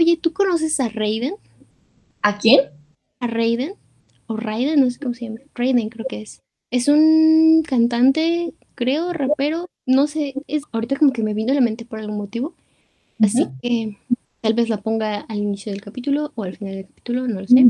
Oye, ¿tú conoces a Raiden? ¿A quién? A Raiden. O Raiden, no sé cómo se llama. Raiden creo que es. Es un cantante, creo, rapero. No sé, es ahorita como que me vino a la mente por algún motivo. Así que tal vez la ponga al inicio del capítulo o al final del capítulo, no lo sé.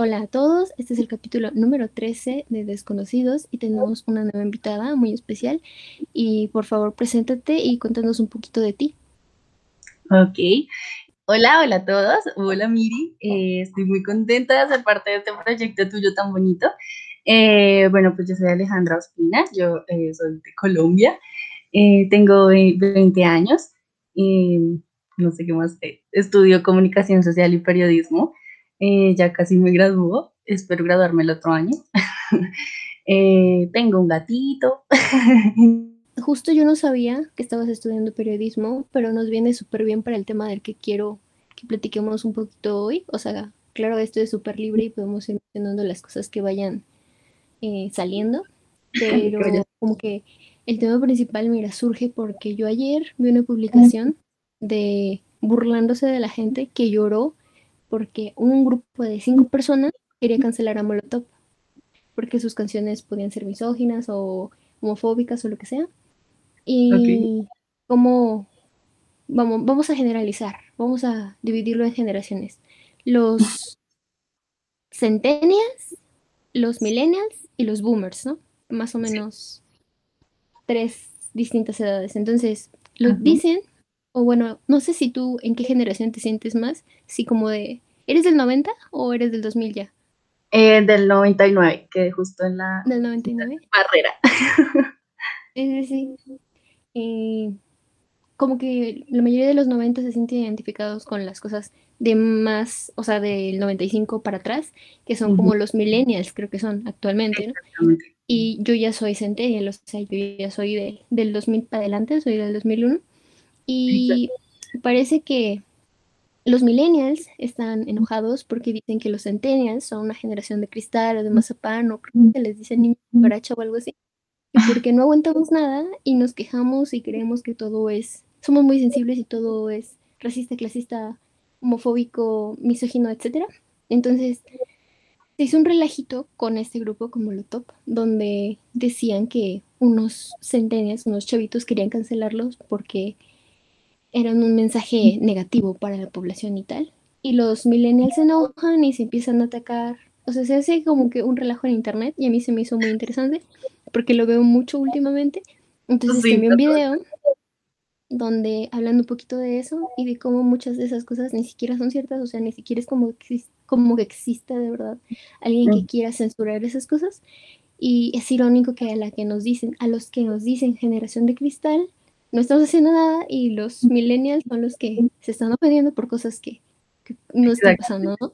Hola a todos, este es el capítulo número 13 de Desconocidos y tenemos una nueva invitada muy especial. Y por favor, preséntate y cuéntanos un poquito de ti. Ok. Hola, hola a todos. Hola Miri. Eh, estoy muy contenta de ser parte de este proyecto tuyo tan bonito. Eh, bueno, pues yo soy Alejandra Ospina, yo eh, soy de Colombia. tengo 20 años. no sé qué más. estudio comunicación social y periodismo. Eh, ya casi me graduó, espero graduarme el otro año. Eh, tengo un gatito. Justo yo no sabía que estabas estudiando periodismo, pero nos viene súper bien para el tema del que quiero que platiquemos un poquito hoy. O sea, claro, esto es súper libre y podemos ir mencionando las cosas que vayan eh, saliendo, pero como que el tema principal, mira, surge porque yo ayer vi una publicación de burlándose de la gente que lloró porque un grupo de cinco personas quería cancelar a Molotov porque sus canciones podían ser misóginas o homofóbicas o lo que sea. Y como vamos, vamos a generalizar, vamos a dividirlo en generaciones. Los centennials, los millennials y los boomers, ¿no? Más o menos tres distintas edades. Entonces, lo dicen o bueno, no sé si tú en qué generación te sientes más, si como de, ¿eres del 90 o eres del 2000 ya? Eh, del 99, que justo en la, ¿Del 99? barrera. sí, sí, sí. como que la mayoría de los 90 se sienten identificados con las cosas de más, o sea, del 95 para atrás, que son como los millennials, creo que son actualmente, ¿no? Y yo ya soy centennial, o sea, yo ya soy de, del 2000 para adelante, soy del 2001. Y parece que los millennials están enojados porque dicen que los centennials son una generación de cristal o de mazapán o creo que les dicen niño baracha o algo así. porque no aguantamos nada y nos quejamos y creemos que todo es, somos muy sensibles y todo es racista, clasista, homofóbico, misógino, etc. Entonces, se hizo un relajito con este grupo como lo top, donde decían que unos centennials, unos chavitos querían cancelarlos porque eran un mensaje negativo para la población y tal. Y los millennials se enojan y se empiezan a atacar. O sea, se hace como que un relajo en internet y a mí se me hizo muy interesante porque lo veo mucho últimamente. Entonces sí, un video donde hablan un poquito de eso y de cómo muchas de esas cosas ni siquiera son ciertas, o sea, ni siquiera es como, como que exista de verdad alguien que quiera censurar esas cosas. Y es irónico que a la que nos dicen, a los que nos dicen generación de cristal, no estamos haciendo nada y los millennials son los que se están ofendiendo por cosas que, no están pasando, ¿no?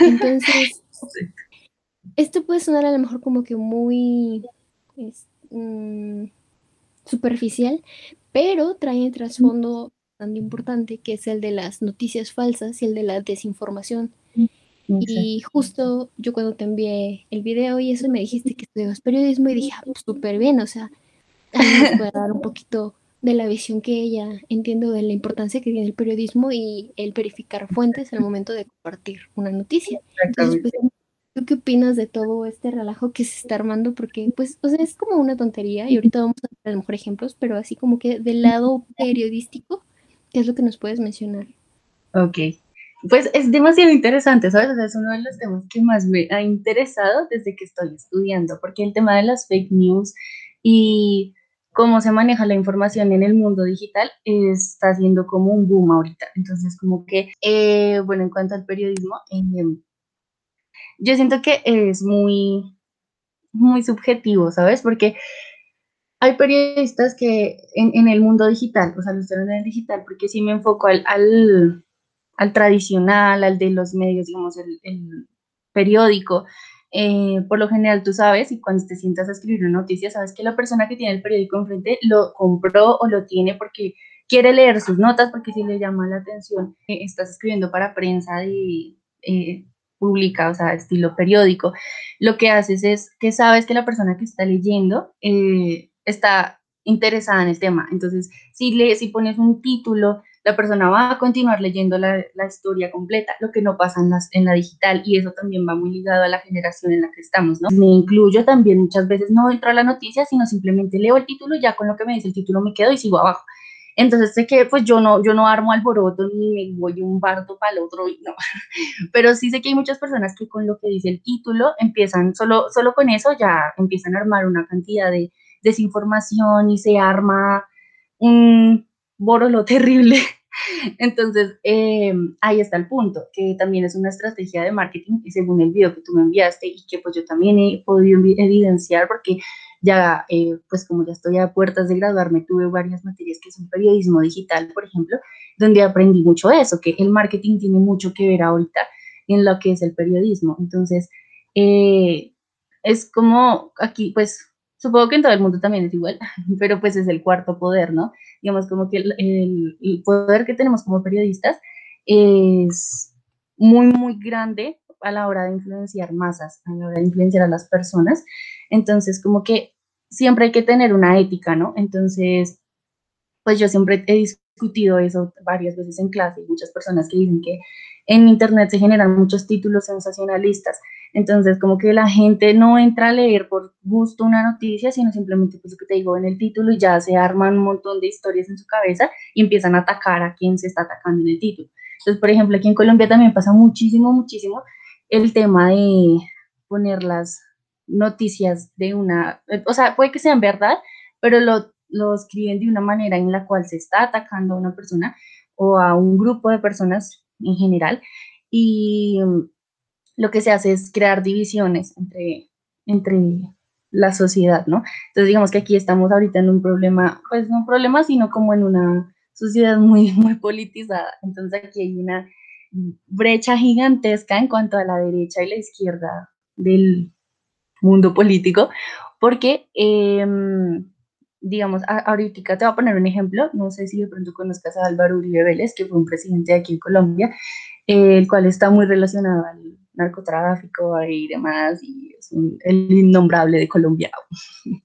Entonces, esto puede sonar a lo mejor como que muy mm, superficial, pero trae un trasfondo bastante importante que es el de las noticias falsas y el de la desinformación. Y justo yo cuando te envié el video y eso me dijiste que estudiabas periodismo y dije, ah, pues súper bien, o sea, me puede dar un poquito de la visión que ella entiendo de la importancia que tiene el periodismo y el verificar fuentes al momento de compartir una noticia. Entonces, pues, ¿tú qué opinas de todo este relajo que se está armando? Porque, pues, o sea, es como una tontería y ahorita vamos a ver a lo mejor ejemplos, pero así como que del lado periodístico, ¿qué es lo que nos puedes mencionar? Ok. Pues es demasiado interesante, ¿sabes? O sea, es uno de los temas que más me ha interesado desde que estoy estudiando, porque el tema de las fake news y cómo se maneja la información en el mundo digital está siendo como un boom ahorita. Entonces, como que, eh, bueno, en cuanto al periodismo, em, yo siento que es muy, muy subjetivo, ¿sabes? Porque hay periodistas que en, el mundo digital, o sea, los en el digital, porque si me enfoco al, al, tradicional, al de los medios, digamos, el, el periódico, eh, por lo general tú sabes y cuando te sientas a escribir una noticia, sabes que la persona que tiene el periódico enfrente lo compró o lo tiene porque quiere leer sus notas, porque si le llama la atención, eh, estás escribiendo para prensa de, eh, pública, o sea, estilo periódico, lo que haces es que sabes que la persona que está leyendo está interesada en el tema. Entonces, si, le, si pones un título la persona va a continuar leyendo la, historia completa, lo que no pasa en, las, en la digital y eso también va muy ligado a la generación en la que estamos, ¿no? Me incluyo también muchas veces no entro a la noticia, sino simplemente leo el título ya con lo que me dice el título me quedo y sigo abajo. Entonces sé que pues yo no, yo no armo alboroto ni me voy un bardo para el otro, no. Pero sí sé que hay muchas personas que con lo que dice el título empiezan, solo, solo con eso ya empiezan a armar una cantidad de desinformación y se arma un lo terrible. Entonces, em, ahí está el punto, que también es una estrategia de marketing y según el video que tú me enviaste y que pues yo también he podido evidenciar porque ya, eh, pues como ya estoy a puertas de graduarme, tuve varias materias que son periodismo digital, por ejemplo, donde aprendí mucho eso, que el marketing tiene mucho que ver ahorita en lo que es el periodismo. Entonces, eh, es como aquí, pues Supongo que en todo el mundo también es igual, pero pues es el cuarto poder, ¿no? Digamos como que el, poder que tenemos como periodistas es muy, muy grande a la hora de influenciar masas, a la hora de influenciar a las personas. Entonces, como que siempre hay que tener una ética, ¿no? Entonces, pues yo siempre he discutido eso varias veces en clase muchas personas que dicen que en Internet se generan muchos títulos sensacionalistas entonces, como que la gente no entra a leer por gusto una noticia, sino simplemente, pues lo que te digo en el título, y ya se arman un montón de historias en su cabeza y empiezan a atacar a quien se está atacando en el título. Entonces, por ejemplo, aquí en Colombia también pasa muchísimo, muchísimo el tema de poner las noticias de una, o sea, puede que sean verdad, pero lo, lo escriben de una manera en la cual se está atacando a una persona o a un grupo de personas en general. Y lo que se hace es crear divisiones entre, entre la sociedad, ¿no? Entonces digamos que aquí estamos ahorita en un problema, pues no un problema, sino como en una sociedad muy, muy politizada. Entonces aquí hay una brecha gigantesca en cuanto a la derecha y la izquierda del mundo político, porque, em, digamos, ahorita te voy a poner un ejemplo, no sé si de pronto conozcas a Álvaro Uribe Vélez, que fue un presidente de aquí en Colombia, el cual está muy relacionado al narcotráfico y demás, y es el innombrable de Colombia.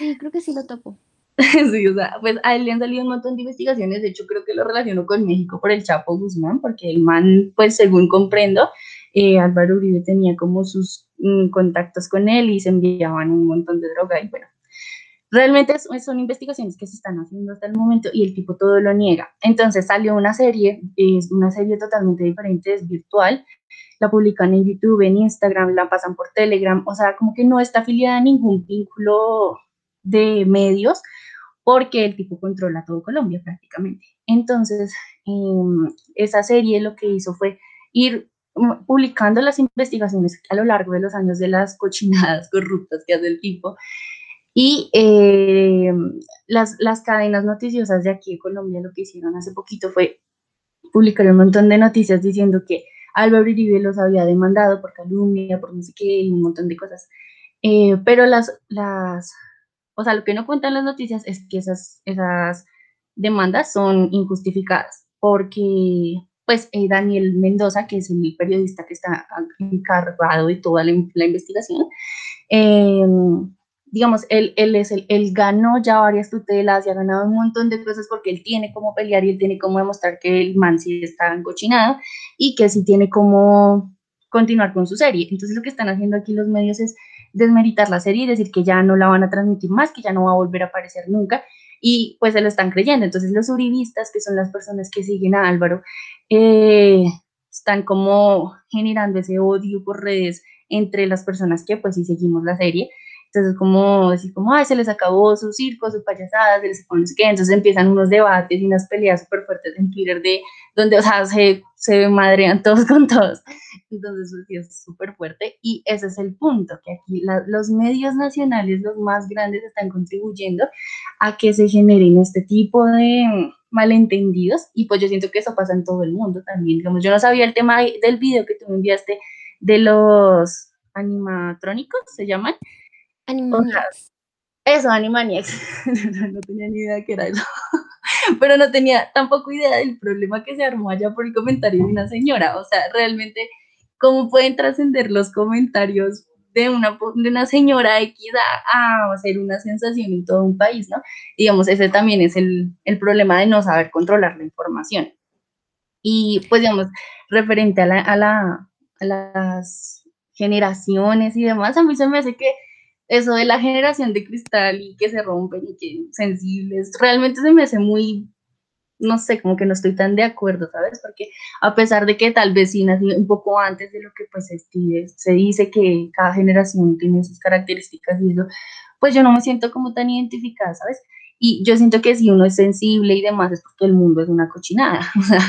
Sí, creo que sí lo topo. sí, o sea, pues a él le han salido un montón de investigaciones, de hecho creo que lo relaciono con México por el Chapo Guzmán, porque el man, pues según comprendo, eh, Álvaro Uribe tenía como sus mm, contactos con él y se enviaban un montón de droga y bueno, realmente son investigaciones que se están haciendo hasta el momento y el tipo todo lo niega. Entonces salió una serie, es una serie totalmente diferente, es virtual, la publican en YouTube, en Instagram, la pasan por Telegram, o sea, como que no está afiliada a ningún vínculo de medios porque el tipo controla todo Colombia prácticamente. Entonces, em, esa serie lo que hizo fue ir publicando las investigaciones a lo largo de los años de las cochinadas corruptas que hace el tipo. Y em, las, las cadenas noticiosas de aquí en Colombia lo que hicieron hace poquito fue publicar un montón de noticias diciendo que Álvaro Uribe los había demandado por calumnia, por no sé qué, y un montón de cosas. Eh, pero las, las, o sea, lo que no cuentan las noticias es que esas, esas demandas son injustificadas, porque pues eh, Daniel Mendoza, que es el periodista que está encargado de toda la, la investigación, eh, digamos, él, él, es el, él ganó ya varias tutelas y ha ganado un montón de cosas porque él tiene como pelear y él tiene como demostrar que el man sí está encochinado y que sí tiene como continuar con su serie. Entonces lo que están haciendo aquí los medios es desmeritar la serie y decir que ya no la van a transmitir más, que ya no va a volver a aparecer nunca y pues se lo están creyendo. Entonces los uribistas, que son las personas que siguen a Álvaro, eh, están como generando ese odio por redes entre las personas que pues sí seguimos la serie entonces, como decir, como, ay, se les acabó su circo, sus payasadas, se les acabó no sé qué. Entonces empiezan unos debates y unas peleas súper fuertes en Twitter de donde, o sea, se, se madrean todos con todos. Entonces, sí es súper fuerte y ese es el punto, que aquí los medios nacionales, los más grandes, están contribuyendo a que se generen este tipo de malentendidos y pues yo siento que eso pasa en todo el mundo también. Digamos, yo no sabía el tema del video que tú me enviaste de los animatrónicos, ¿se llaman? Animaniacs. eso, Animaniacs. no tenía ni idea que era eso. Pero no tenía tampoco idea del problema que se armó allá por el comentario de una señora. O sea, realmente, ¿cómo pueden trascender los comentarios de una, de una señora X a, hacer una sensación en todo un país, ¿no? Digamos, ese también es el, el problema de no saber controlar la información. Y pues, digamos, referente a, la, a, la, a las generaciones y demás, a mí se me hace que eso de la generación de cristal y que se rompen y que sensibles, realmente se me hace muy no sé, como que no estoy tan de acuerdo, ¿sabes? Porque a pesar de que tal vez sí nací un poco antes de lo que pues se dice que cada generación tiene sus características y eso, pues yo no me siento como tan identificada, ¿sabes? Y yo siento que si uno es sensible y demás es porque el mundo es una cochinada, o sea,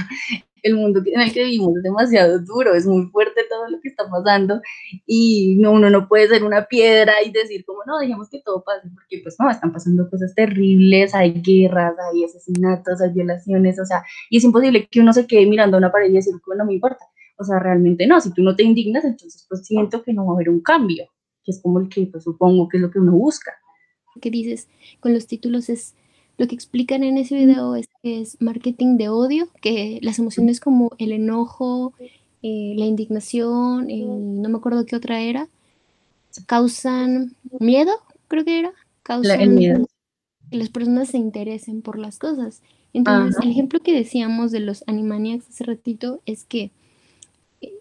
el mundo en el que vivimos es demasiado duro, es muy fuerte todo lo que está pasando y no, uno no puede ser una piedra y decir como no, dejemos que todo pase, porque pues no, están pasando cosas terribles, hay guerras, hay asesinatos, hay violaciones, o sea, y es imposible que uno se quede mirando a una pared y decir, como no me importa, o sea, realmente no, si tú no te indignas, entonces pues siento que no va a haber un cambio, que es como el que pues supongo que es lo que uno busca. ¿Qué dices con los títulos es lo que explican en ese video es que es marketing de odio, que las emociones como el enojo, eh, la indignación, no me acuerdo qué otra era, causan miedo, creo que era, causan miedo. que las personas se interesen por las cosas. Entonces, el ejemplo que decíamos de los Animaniacs hace ratito es que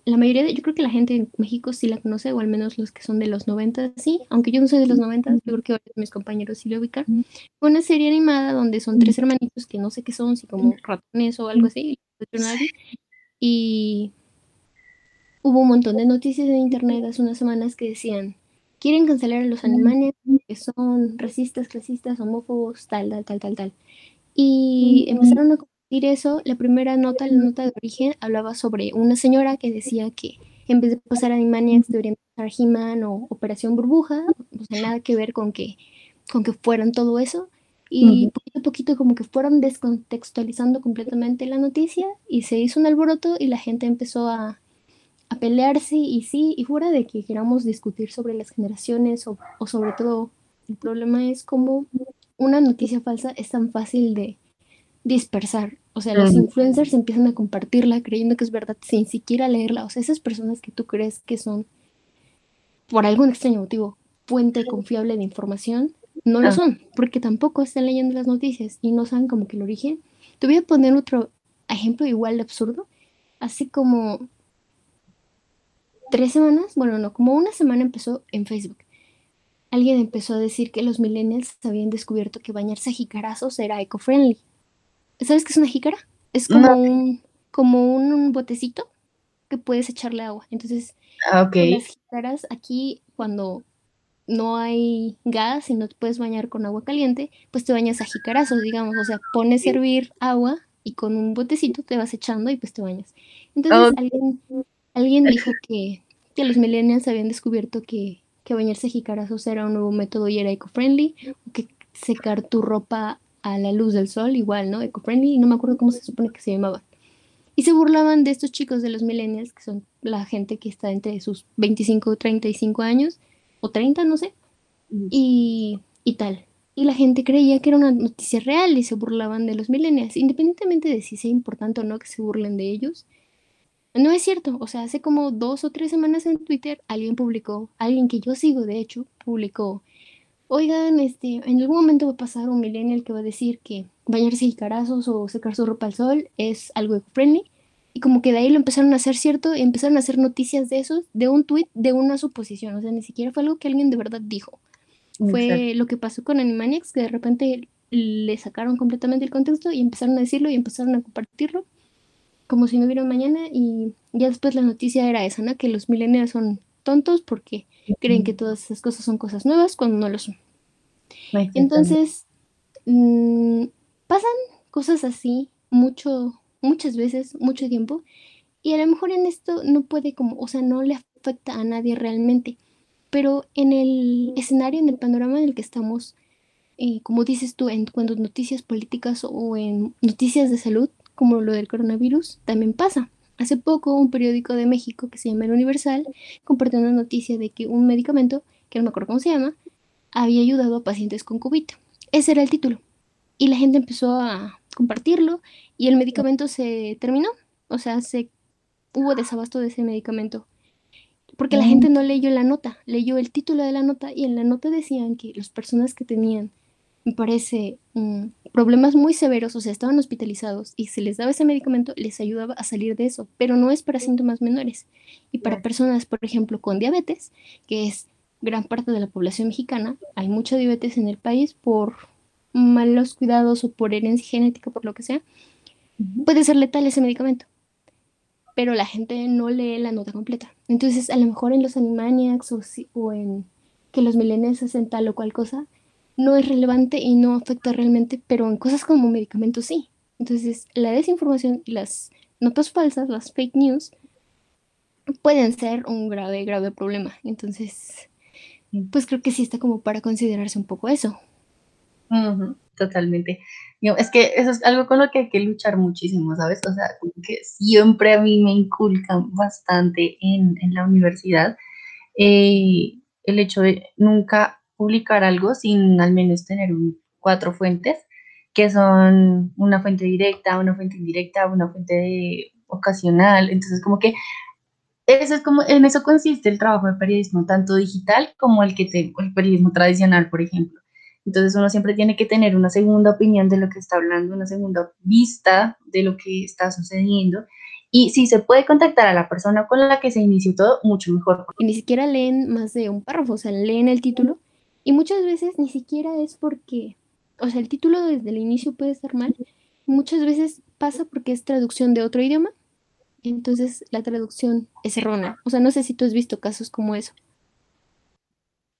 la mayoría de, yo creo que la gente en México sí la conoce, o al menos los que son de los 90, sí, aunque yo no soy de los 90, yo creo que mis compañeros sí lo ubican. Fue una serie animada donde son tres hermanitos que no sé qué son, si como ratones o algo así, y hubo un montón de noticias en internet hace unas semanas que decían, quieren cancelar a los animales que son racistas, clasistas, homófobos, tal, tal, tal, tal, tal. Y empezaron a eso, la primera nota, la nota de origen, hablaba sobre una señora que decía que en vez de pasar Animaniacs deberían pasar He-Man o Operación Burbuja, o sea, nada que ver con que, con que fueran todo eso. Y poquito a poquito como que fueron descontextualizando completamente la noticia y se hizo un alboroto y la gente empezó a, a pelearse y sí, y fuera de que queramos discutir sobre las generaciones o, o sobre todo el problema es como una noticia falsa es tan fácil de dispersar. O sea, los influencers empiezan a compartirla creyendo que es verdad sin siquiera leerla. O sea, esas personas que tú crees que son, por algún extraño motivo, fuente confiable de información, no lo ah. son, porque tampoco están leyendo las noticias y no saben como que el origen. Te voy a poner otro ejemplo igual de absurdo. Así como tres semanas, bueno, no, como una semana empezó en Facebook. Alguien empezó a decir que los millennials habían descubierto que bañarse a jicarazos era eco-friendly. ¿Sabes qué es una jícara? Es como un como un, botecito que puedes echarle agua. Entonces, ah, las jícaras aquí cuando no hay gas y no te puedes bañar con agua caliente, pues te bañas a jicarazos, digamos, o sea, pones a hervir agua y con un botecito te vas echando y pues te bañas. Entonces, alguien, alguien dijo que, que los millennials habían descubierto que, que bañarse a jicarazos era un nuevo método y era eco-friendly, o que secar tu ropa a la luz del sol, igual, ¿no? Eco-friendly, no me acuerdo cómo se supone que se llamaba. Y se burlaban de estos chicos de los millennials, que son la gente que está entre sus 25 o 35 años, o 30, no sé, y, y tal. Y la gente creía que era una noticia real y se burlaban de los millennials, independientemente de si sea importante o no que se burlen de ellos. No es cierto, o sea, hace como dos o tres semanas en Twitter alguien publicó, alguien que yo sigo de hecho, publicó oigan, este, en algún momento va a pasar un millennial que va a decir que bañarse y carazos o secar su ropa al sol es algo eco-friendly. Y como que de ahí lo empezaron a hacer cierto, y empezaron a hacer noticias de eso, de un tweet, de una suposición. O sea, ni siquiera fue algo que alguien de verdad dijo. Fue lo que pasó con Animaniacs, que de repente le sacaron completamente el contexto y empezaron a decirlo y empezaron a compartirlo como si no hubiera mañana. Y ya después la noticia era esa, ¿no? Que los millennials son tontos porque creen que todas esas cosas son cosas nuevas cuando no lo son. Entonces, mm, pasan cosas así mucho, muchas veces, mucho tiempo, Y a lo mejor en esto no puede como, o sea, no le afecta a nadie realmente, pero en el escenario, en el panorama en el que estamos, eh, como dices tú, en cuando noticias políticas o en noticias de salud, como lo del coronavirus, también pasa. Hace poco un periódico de México que se llama El Universal compartió una noticia de que un medicamento, que no me acuerdo cómo se llama, había ayudado a pacientes con COVID. Ese era el título. Y la gente empezó a compartirlo y el medicamento se terminó. O sea, se hubo desabasto de ese medicamento. Porque la gente no leyó la nota, leyó el título de la nota y en la nota decían que las personas que tenían, me parece, mm, problemas muy severos, o sea, estaban hospitalizados y se les daba ese medicamento, les ayudaba a salir de eso, pero no es para síntomas menores. Y para personas, por ejemplo, con diabetes, que es gran parte de la población mexicana, hay mucha diabetes en el país por malos cuidados o por herencia genética, por lo que sea, puede ser letal ese medicamento pero la gente no lee la nota completa. Entonces, a lo mejor en los Animaniacs o, o en que los millennials hacen tal o cual cosa, no es relevante y no afecta realmente, pero en cosas como medicamentos sí. Entonces, la desinformación y las notas falsas, las fake news, pueden ser un grave, grave problema. Entonces, pues creo que sí está como para considerarse un poco eso. totalmente es que eso es algo con lo que hay que luchar muchísimo, ¿sabes? O sea, que siempre a mí me inculcan bastante en, en la universidad eh, el hecho de nunca publicar algo sin al menos tener cuatro fuentes, que son una fuente directa, una fuente indirecta, una fuente ocasional. Entonces, como que eso es como, en eso consiste el trabajo de periodismo, tanto digital como el que te, el periodismo tradicional, por ejemplo. Entonces uno siempre tiene que tener una segunda opinión de lo que está hablando, una segunda vista de lo que está sucediendo. Y si se puede contactar a la persona con la que se inició todo, mucho mejor. Y ni siquiera leen más de un párrafo, o sea, leen el título. Y muchas veces ni siquiera es porque, o sea, el título desde el inicio puede estar mal. Muchas veces pasa porque es traducción de otro idioma. Entonces la traducción es errónea. O sea, no sé si tú has visto casos como eso.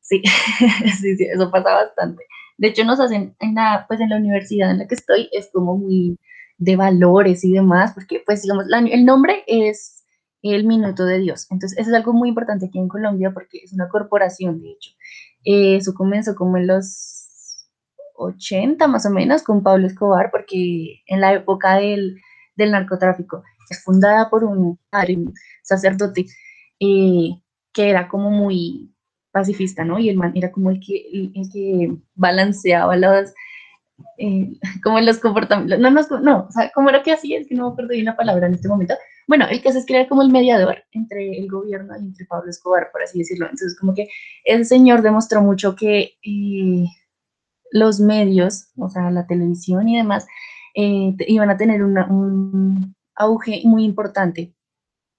Sí, sí, sí, eso pasa bastante. De hecho, nos hacen en la, pues en la universidad en la que estoy, es como muy de valores y demás, porque pues digamos, el nombre es el Minuto de Dios. Entonces, eso es algo muy importante aquí en Colombia porque es una corporación, de hecho. Eh, comenzó como en los 80 más o menos con Pablo Escobar, porque en la época del, del narcotráfico es fundada por un, sacerdote eh, que era como muy pacifista, ¿no? Y el man era como el que, que balanceaba las, eh, como los comportamientos, no, no, no, o sea, como era que hacía, es que no me acuerdo de una palabra en este momento. Bueno, el que hace es crear como el mediador entre el gobierno y entre Pablo Escobar, por así decirlo. Entonces, como que el señor demostró mucho que eh, los medios, o sea, la televisión y demás, eh, iban a tener un auge muy importante,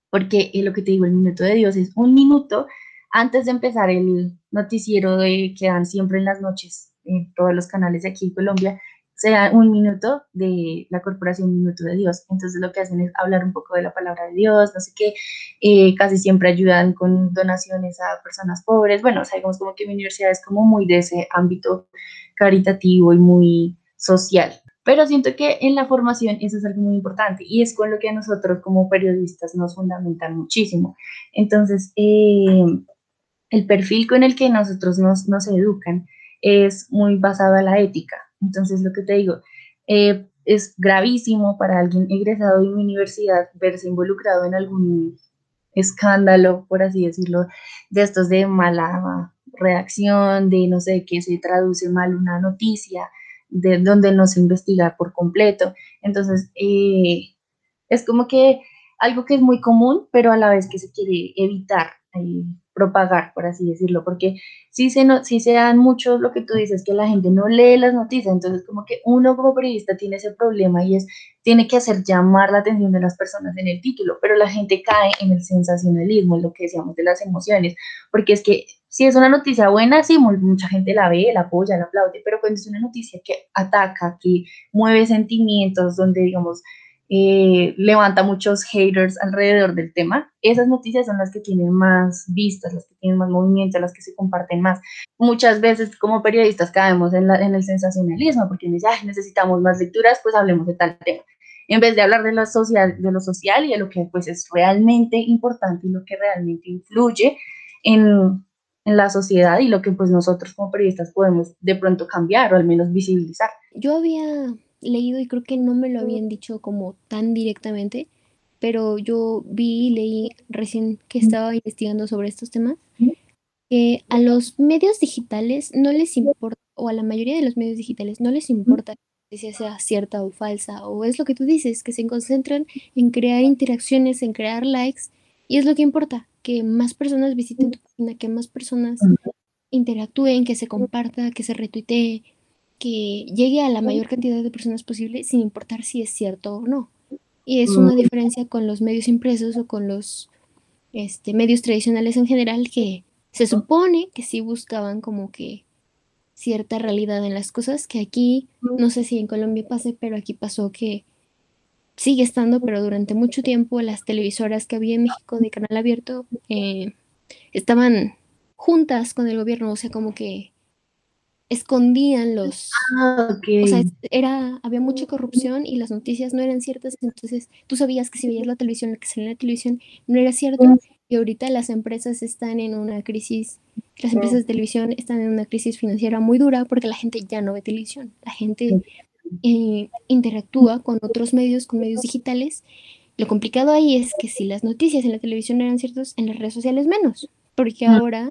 porque lo que te digo, el minuto de Dios es un minuto antes de empezar el noticiero de, que dan siempre en las noches en todos los canales de aquí en Colombia, se da un minuto de la corporación Minuto de Dios. Entonces lo que hacen es hablar un poco de la palabra de Dios, no sé qué, eh, casi siempre ayudan con donaciones a personas pobres. Bueno, sabemos como que mi universidad es como muy de ese ámbito caritativo y muy social. Pero siento que en la formación eso es algo muy importante y es con lo que a nosotros como periodistas nos fundamentan muchísimo. Entonces, eh, el perfil con el que nosotros nos, nos educan es muy basado en la ética. Entonces, lo que te digo, eh, es gravísimo para alguien egresado de una universidad verse involucrado en algún escándalo, por así decirlo, de estos de mala reacción, de no sé, que se traduce mal una noticia, de donde no se investiga por completo. Entonces, eh, es como que algo que es muy común, pero a la vez que se quiere evitar. Eh, propagar, por así decirlo, porque si se, no, si se dan mucho lo que tú dices, que la gente no lee las noticias, entonces como que uno como periodista tiene ese problema y es, tiene que hacer llamar la atención de las personas en el título, pero la gente cae en el sensacionalismo, en lo que decíamos de las emociones, porque es que si es una noticia buena, sí, mucha gente la ve, la apoya, la aplaude, pero cuando es una noticia que ataca, que mueve sentimientos, donde digamos, eh, levanta muchos haters alrededor del tema. Esas noticias son las que tienen más vistas, las que tienen más movimiento, las que se comparten más. Muchas veces como periodistas caemos en, el sensacionalismo porque necesitamos más lecturas, pues hablemos de tal tema. en vez de hablar de lo social, de lo social y de lo que pues es realmente importante y lo que realmente influye en, en la sociedad y lo que pues nosotros como periodistas podemos de pronto cambiar o al menos visibilizar. Yo había leído y creo que no me lo habían dicho como tan directamente, pero yo vi y leí recién que estaba investigando sobre estos temas, que a los medios digitales no les importa, o a la mayoría de los medios digitales no les importa si sea cierta o falsa, o es lo que tú dices, que se concentran en crear interacciones, en crear likes, y es lo que importa, que más personas visiten tu página, que más personas interactúen, que se comparta, que se retuitee, que llegue a la mayor cantidad de personas posible sin importar si es cierto o no. Y es una diferencia con los medios impresos o con los este, medios tradicionales en general que se supone que sí buscaban como que cierta realidad en las cosas, que aquí, no sé si en Colombia pase, pero aquí pasó que sigue estando, pero durante mucho tiempo las televisoras que había en México de canal abierto eh, estaban juntas con el gobierno, o sea, como que escondían los... Ah, O sea, era, había mucha corrupción y las noticias no eran ciertas, entonces tú sabías que si veías la televisión, lo que salía en la televisión no era cierto, y ahorita las empresas están en una crisis, las empresas de televisión están en una crisis financiera muy dura porque la gente ya no ve televisión, la gente eh, interactúa con otros medios, con medios digitales. Lo complicado ahí es que si las noticias en la televisión eran ciertas, en las redes sociales menos, porque ahora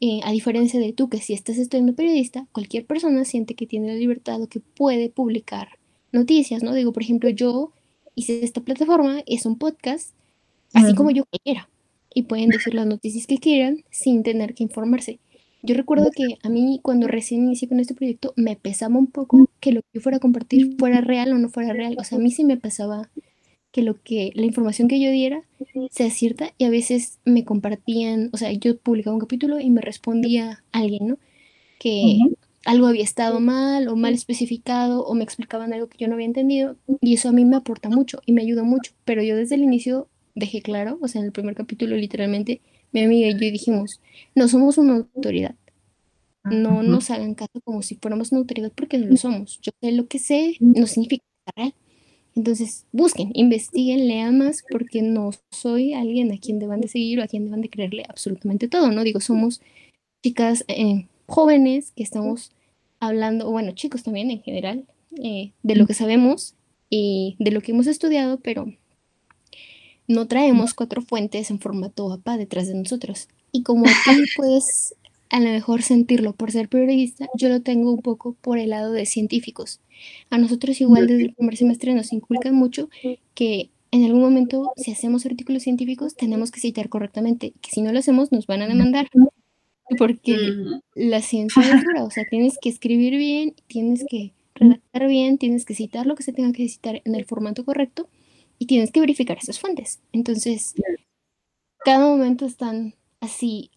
eh, a diferencia de tú, que si estás estudiando periodista, cualquier persona siente que tiene la libertad o que puede publicar noticias, ¿no? Digo, por ejemplo, yo hice esta plataforma, es un podcast, así como yo quiera, y pueden decir las noticias que quieran sin tener que informarse. Yo recuerdo que a mí cuando recién inicié con este proyecto me pesaba un poco que lo que yo fuera a compartir fuera real o no fuera real. O sea, a mí sí me pasaba que lo que la información que yo diera sea cierta y a veces me compartían, o sea, yo publicaba un capítulo y me respondía alguien, ¿no? Que algo había estado mal o mal especificado o me explicaban algo que yo no había entendido y eso a mí me aporta mucho y me ayuda mucho, pero yo desde el inicio dejé claro, o sea, en el primer capítulo literalmente, mi amiga y yo dijimos, no somos una autoridad, no nos hagan caso como si fuéramos una autoridad porque no lo somos, yo sé lo que sé, no significa real entonces, busquen, investiguen, lean más, porque no soy alguien a quien deban de seguir o a quien deban de creerle absolutamente todo, ¿no? Digo, somos chicas eh, jóvenes que estamos hablando, bueno, chicos también en general, eh, de lo que sabemos y de lo que hemos estudiado, pero no traemos cuatro fuentes en formato APA detrás de nosotros. Y como tú puedes a lo mejor sentirlo por ser periodista, yo lo tengo un poco por el lado de científicos. A nosotros igual desde el primer semestre nos inculcan mucho que en algún momento si hacemos artículos científicos tenemos que citar correctamente, que si no lo hacemos nos van a demandar. Porque la ciencia es dura, o sea, tienes que escribir bien, tienes que redactar bien, tienes que citar lo que se tenga que citar en el formato correcto y tienes que verificar esas fuentes. Entonces, cada momento están así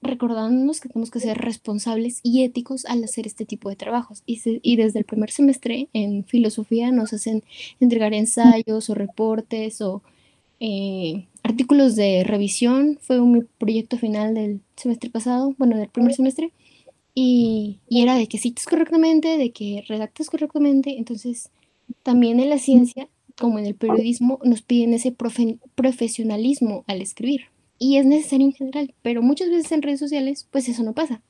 recordándonos que tenemos que ser responsables y éticos al hacer este tipo de trabajos. Y, desde el primer semestre en filosofía nos hacen entregar ensayos o reportes o eh, artículos de revisión. Fue un proyecto final del semestre pasado, bueno, del primer semestre. Y, y era de que cites correctamente, de que redactes correctamente. Entonces, también en la ciencia, como en el periodismo, nos piden ese profesionalismo al escribir y es necesario en general, pero muchas veces en redes sociales pues eso no pasa.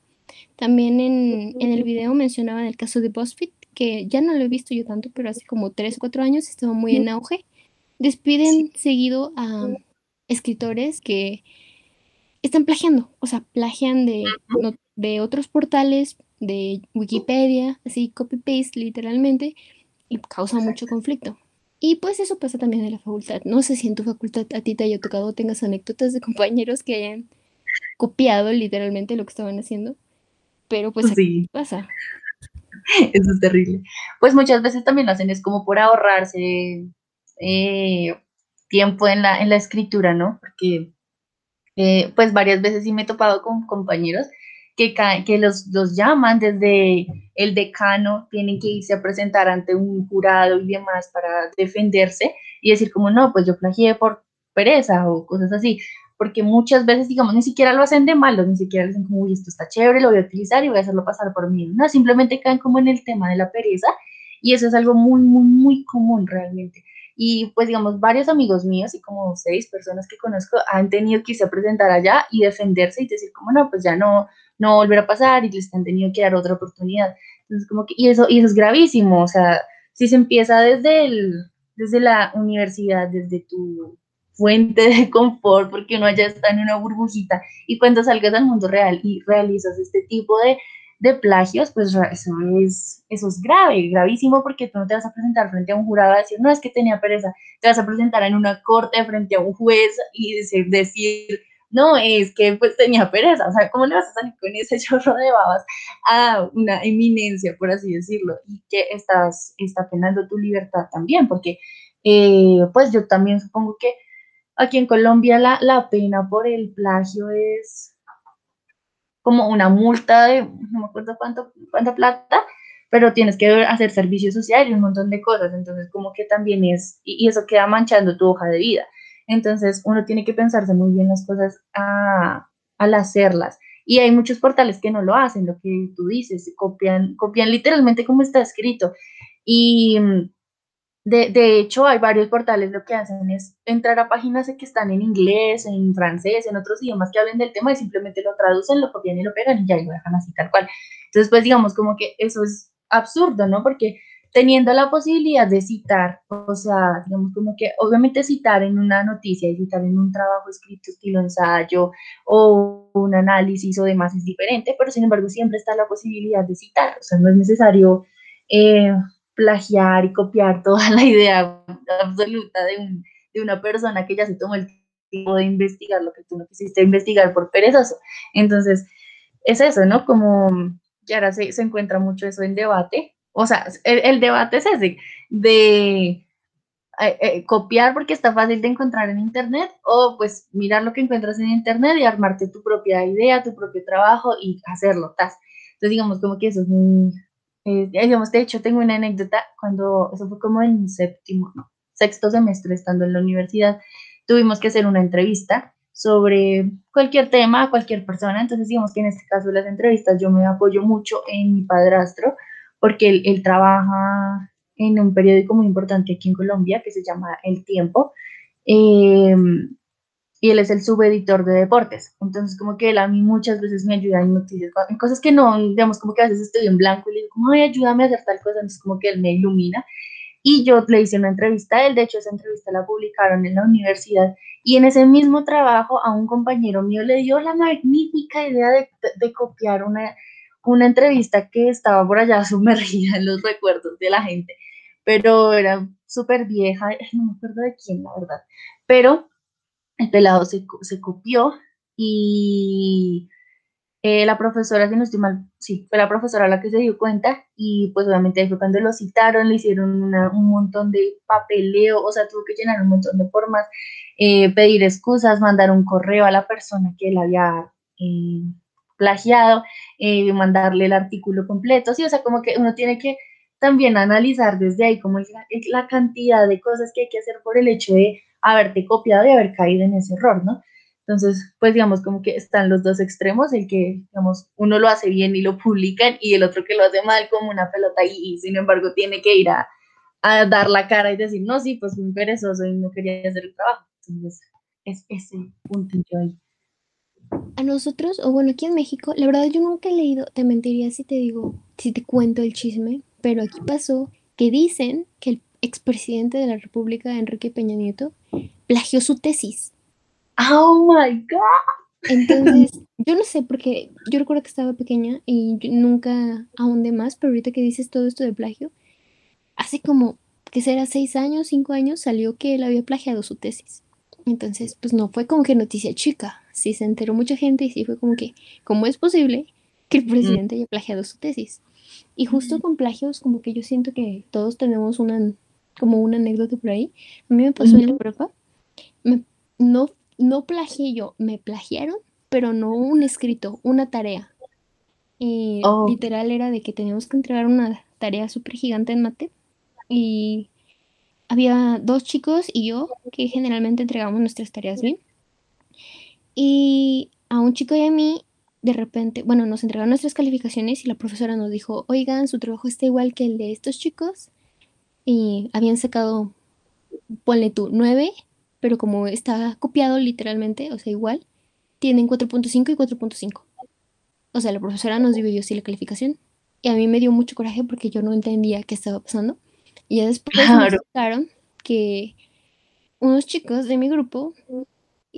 También en, el video mencionaban el caso de BuzzFeed, que ya no lo he visto yo tanto, pero hace como 3 o 4 años estaba muy en auge. Despiden seguido a escritores que están plagiando, o sea, plagian de, de otros portales, de Wikipedia, así copy-paste literalmente, y causa mucho conflicto. Y pues eso pasa también en la facultad. No sé si en tu facultad a ti te haya tocado, tengas anécdotas de compañeros que hayan copiado literalmente lo que estaban haciendo, pero pues sí. pasa. Eso es terrible. Pues muchas veces también lo hacen es como por ahorrarse eh, tiempo en la, en la escritura, ¿no? Porque eh, pues varias veces sí me he topado con compañeros que, que los, los llaman desde el decano, tienen que irse a presentar ante un jurado y demás para defenderse y decir como, no, pues yo plagié por pereza o cosas así, porque muchas veces, digamos, ni siquiera lo hacen de malo, ni siquiera dicen como, uy, esto está chévere, lo voy a utilizar y voy a hacerlo pasar por mí, no, simplemente caen como en el tema de la pereza Y eso es algo muy, muy, muy común realmente. Y pues digamos, varios amigos míos y como seis personas que conozco han tenido que irse a presentar allá y defenderse y decir como no, pues ya no, no volver a pasar y les han tenido que dar otra oportunidad. Entonces como que, y eso, y eso es gravísimo, o sea, si se empieza desde, el, desde la universidad, desde tu fuente de confort, porque uno ya está en una burbujita, y cuando salgas al mundo real y realizas este tipo de, de plagios, pues eso es, eso es grave, gravísimo, porque tú no te vas a presentar frente a un jurado a decir, no, es que tenía pereza, te vas a presentar en una corte frente a un juez y decir, decir no, es que pues tenía pereza, o sea, ¿cómo le vas a salir con ese chorro de babas a una eminencia, por así decirlo? Y que estás, está penando tu libertad también, porque eh, pues yo también supongo que aquí en Colombia la, la pena por el plagio es como una multa de, no me acuerdo cuánto, cuánta plata, pero tienes que hacer servicio social y un montón de cosas, entonces como que también es, y eso queda manchando tu hoja de vida. Entonces, uno tiene que pensarse muy bien las cosas al hacerlas. Y hay muchos portales que no lo hacen, lo que tú dices, copian, copian literalmente como está escrito. Y de, de, hecho, hay varios portales lo que hacen es entrar a páginas que están en inglés, en francés, en otros idiomas que hablen del tema y simplemente lo traducen, lo copian y lo pegan y ya lo dejan así tal cual. Entonces, pues digamos como que eso es absurdo, ¿no? Porque teniendo la posibilidad de citar, o sea, digamos como que obviamente citar en una noticia y citar en un trabajo escrito estilo ensayo o un análisis o demás es diferente, pero sin embargo siempre está la posibilidad de citar, o sea, no es necesario eh, plagiar y copiar toda la idea absoluta de, una persona que ya se tomó el tiempo de investigar lo que tú no quisiste investigar por perezoso. Entonces, es eso, ¿no? Como que ahora se, se encuentra mucho eso en debate, o sea, el, debate es ese, de eh, eh, copiar porque está fácil de encontrar en Internet o pues mirar lo que encuentras en Internet y armarte tu propia idea, tu propio trabajo y hacerlo. Tas. Entonces, digamos, como que eso es muy... Eh, digamos, de hecho, tengo una anécdota cuando, eso fue como en séptimo, no, sexto semestre estando en la universidad, tuvimos que hacer una entrevista sobre cualquier tema, cualquier persona. Entonces, digamos que en este caso de las entrevistas yo me apoyo mucho en mi padrastro, porque él, trabaja en un periódico muy importante aquí en Colombia que se llama El Tiempo. Em, y él es el subeditor de deportes. Entonces, como que él a mí muchas veces me ayuda en noticias, en cosas que no, digamos, como que a veces estoy en blanco y le digo, ay, ayúdame a hacer tal cosa. Entonces, como que él me ilumina. Y yo le hice una entrevista a él, de hecho, esa entrevista la publicaron en la universidad. Y en ese mismo trabajo, a un compañero mío le dio la magnífica idea de, de copiar una, una entrevista que estaba por allá sumergida en los recuerdos de la gente, pero era súper vieja, no me acuerdo de quién, la verdad, pero el pelado se, se copió y eh, la profesora, si no estoy mal, sí, fue la profesora la que se dio cuenta y pues obviamente fue cuando lo citaron, le hicieron un montón de papeleo, o sea, tuvo que llenar un montón de formas, eh, pedir excusas, mandar un correo a la persona que él había eh, plagiado, eh, mandarle el artículo completo, sí, o sea, como que uno tiene que también analizar desde ahí como la, cantidad de cosas que hay que hacer por el hecho de haberte copiado y haber caído en ese error, ¿no? Entonces, pues digamos como que están los dos extremos, el que, digamos, uno lo hace bien y lo publican y el otro que lo hace mal como una pelota y, sin embargo tiene que ir a, dar la cara y decir, no, sí, pues un perezoso y no quería hacer el trabajo. Entonces, es ese punto yo ahí a nosotros, o bueno, aquí en México, la verdad yo nunca he leído, te mentiría si te digo, si te cuento el chisme, pero aquí pasó que dicen que el expresidente de la República, Enrique Peña Nieto, plagió su tesis. Oh my God. Entonces, yo no sé, porque yo recuerdo que estaba pequeña y nunca ahondé más, pero ahorita que dices todo esto de plagio, hace como que será seis años, cinco años, salió que él había plagiado su tesis. Entonces, pues no fue como que noticia chica, sí se enteró mucha gente y sí fue como que, ¿cómo es posible que el presidente haya plagiado su tesis? Y justo con plagios, como que yo siento que todos tenemos una, como una anécdota por ahí. A mí me pasó en la prueba, no, no plagié yo, me plagiaron, pero no un escrito, una tarea. Y oh. literal era de que teníamos que entregar una tarea súper gigante en mate. Y había dos chicos y yo que generalmente entregamos nuestras tareas bien. Y a un chico y a mí de repente, bueno, nos entregaron nuestras calificaciones y la profesora nos dijo, oigan, su trabajo está igual que el de estos chicos. Y habían sacado, ponle tú, 9, pero como está copiado literalmente, o sea, igual, tienen 4.5 y 4.5. O sea, la profesora nos dividió así la calificación. Y a mí me dio mucho coraje porque yo no entendía qué estaba pasando. Y ya después me explicaron que unos chicos de mi grupo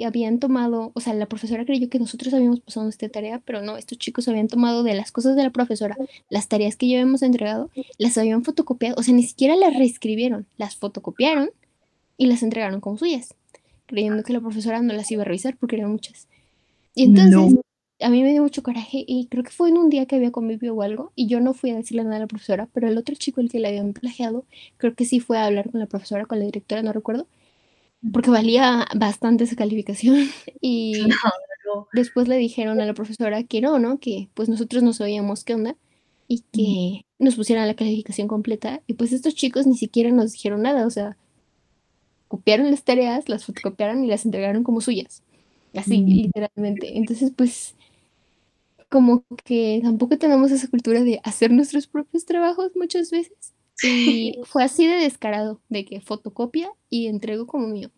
habían tomado, o sea, la profesora creyó que nosotros habíamos pasado esta tarea, pero no, estos chicos habían tomado de las cosas de la profesora, las tareas que ya habíamos entregado, las habían fotocopiado, o sea, ni siquiera las reescribieron, las fotocopiaron y las entregaron como suyas, creyendo que la profesora no las iba a revisar porque eran muchas. Y entonces, a mí me dio mucho coraje y creo que fue en un día que había convivio o algo y yo no fui a decirle nada a la profesora, pero el otro chico, el que le habían plagiado, creo que sí fue a hablar con la profesora, con la directora, no recuerdo, porque valía bastante esa calificación y después le dijeron a la profesora que no, ¿no? Que pues nosotros no sabíamos qué onda y que nos pusieran la calificación completa y pues estos chicos ni siquiera nos dijeron nada, o sea, copiaron las tareas, las fotocopiaron y las entregaron como suyas, así literalmente. Entonces pues como que tampoco tenemos esa cultura de hacer nuestros propios trabajos muchas veces. Y fue así de descarado, de que fotocopia y entrego como mío.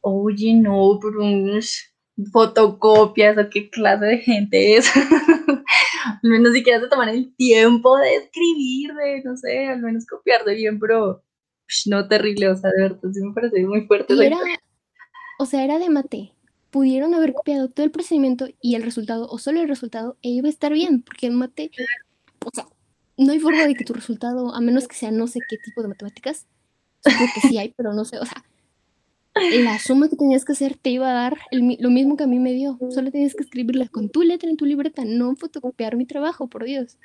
Oye, no, Bruns, fotocopias, ¿o qué clase de gente es? al menos siquiera se toman el tiempo de escribir, de, no sé, al menos copiar de bien, pero no terrible, o sea, de verdad, sí me parece muy fuerte. Era, o sea, era de mate. Pudieron haber copiado todo el procedimiento y el resultado, o solo el resultado, e iba a estar bien, porque en mate, o sea, no hay forma de que tu resultado, a menos que sea no sé qué tipo de matemáticas, supongo que sí hay, pero no sé, o sea, la suma que tenías que hacer te iba a dar lo mismo que a mí me dio. Solo tenías que escribirla con tu letra en tu libreta, no fotocopiar mi trabajo, por Dios.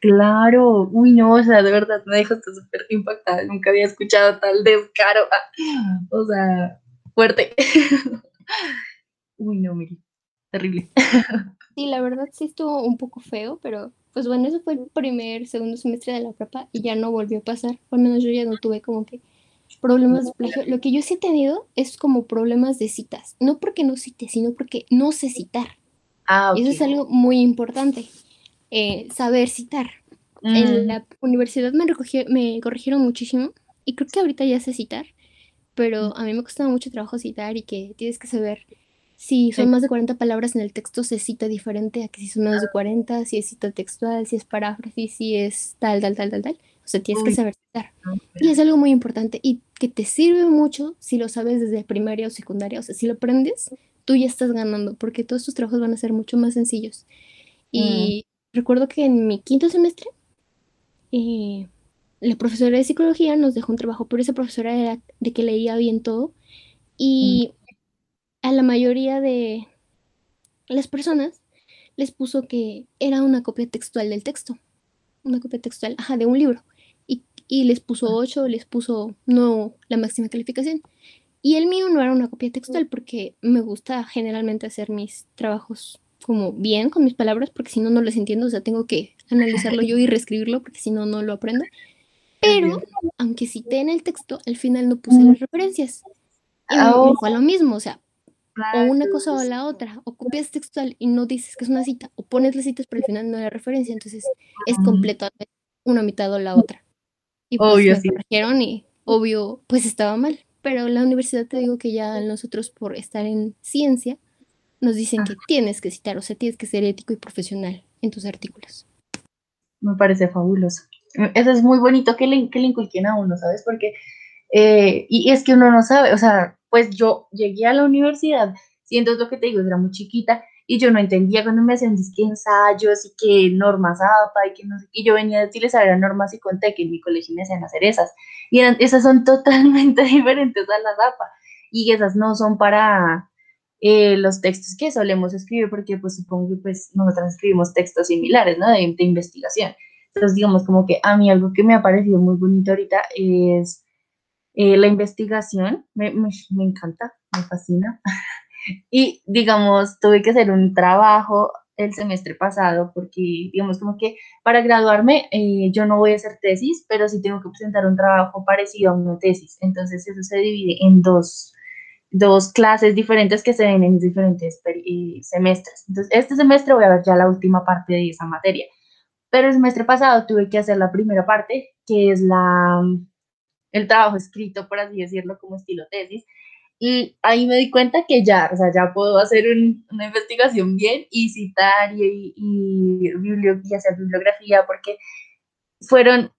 Claro, uy, no, o sea, de verdad me dejaste súper impactada. Nunca había escuchado tal descaro. Ah, o sea, fuerte. uy, no, mire, terrible. Sí, la verdad sí estuvo un poco feo, pero pues bueno, eso fue el primer, segundo semestre de la prepa y ya no volvió a pasar. Al menos yo ya no tuve como que problemas de plagio. Lo que yo sí he tenido es como problemas de citas. No porque no cite, sino porque no sé citar. Ah, Eso es algo muy importante. Eh, saber citar. En mm. la universidad me, me corrigieron muchísimo y creo que ahorita ya sé citar, pero a mí me costaba mucho trabajo citar y que tienes que saber si son más de 40 palabras en el texto, se cita diferente a que si son menos de 40, si es cita textual, si es paráfrasis, si es tal, tal, tal, tal, tal. O sea, tienes que saber citar. Y es algo muy importante y que te sirve mucho si lo sabes desde primaria o secundaria. O sea, si lo aprendes, tú ya estás ganando porque todos tus trabajos van a ser mucho más sencillos. Y mm. recuerdo que en mi quinto semestre, eh, la profesora de psicología nos dejó un trabajo, pero esa profesora era de que leía bien todo. Y mm la mayoría de las personas les puso que era una copia textual del texto, una copia textual, ajá, de un libro. Y, y les puso 8, les puso no la máxima calificación. Y el mío no era una copia textual porque me gusta generalmente hacer mis trabajos como bien con mis palabras porque si no, no les entiendo, o sea, tengo que analizarlo yo y reescribirlo porque si no, no lo aprendo. Pero, aunque cité en el texto, al final no puse las referencias. Y me, ah, fue lo mismo, o sea, o una cosa o la otra, o copias textual y no dices que es una cita, o pones las citas pero al final no hay referencia, entonces es completo una mitad o la otra. Y pues obvio, sí. y obvio, pues estaba mal. Pero la universidad te digo que ya nosotros por estar en ciencia nos dicen que tienes que citar, o sea, tienes que ser ético y profesional en tus artículos. Me parece fabuloso. Eso es muy bonito que le, que le inculquen a uno, ¿sabes? Porque, eh, y es que uno no sabe, o sea, pues yo llegué a la universidad, siendo lo que te digo, era muy chiquita, y yo no entendía cuando me hacían disque ensayos y que normas APA y que no sé qué, yo venía a utilizar las normas y conté que en mi colegio me hacían hacer esas, y esas son totalmente diferentes a las APA, y esas no son para eh, los textos que solemos escribir, porque pues supongo que pues nosotros escribimos textos similares, ¿no? De, de investigación. Entonces, digamos, como que a mí algo que me ha parecido muy bonito ahorita es eh, la investigación me, me, encanta, me fascina. y digamos, tuve que hacer un trabajo el semestre pasado porque, digamos, como que para graduarme eh, yo no voy a hacer tesis, pero sí tengo que presentar un trabajo parecido a una tesis. Entonces eso se divide en dos, dos clases diferentes que se ven en diferentes semestres. Entonces, este semestre voy a ver ya la última parte de esa materia. Pero el semestre pasado tuve que hacer la primera parte, que es la, el trabajo escrito, por así decirlo, como estilo tesis. Y ahí me di cuenta que ya, o sea, ya puedo hacer una investigación bien y citar y, y, y hacer bibliografía, porque fueron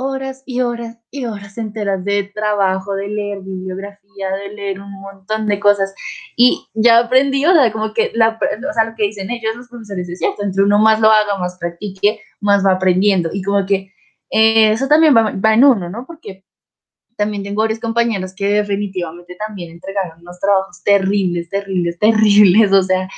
horas y horas y horas enteras de trabajo, de leer bibliografía, de leer un montón de cosas. Y ya aprendí, o sea, como que la, o sea, lo que dicen ellos, los profesores, es cierto, entre uno más lo haga, más practique, más va aprendiendo. Y como que eh, eso también va, va, en uno, ¿no? Porque también tengo varios compañeros que definitivamente también entregaron unos trabajos terribles, terribles, terribles, o sea,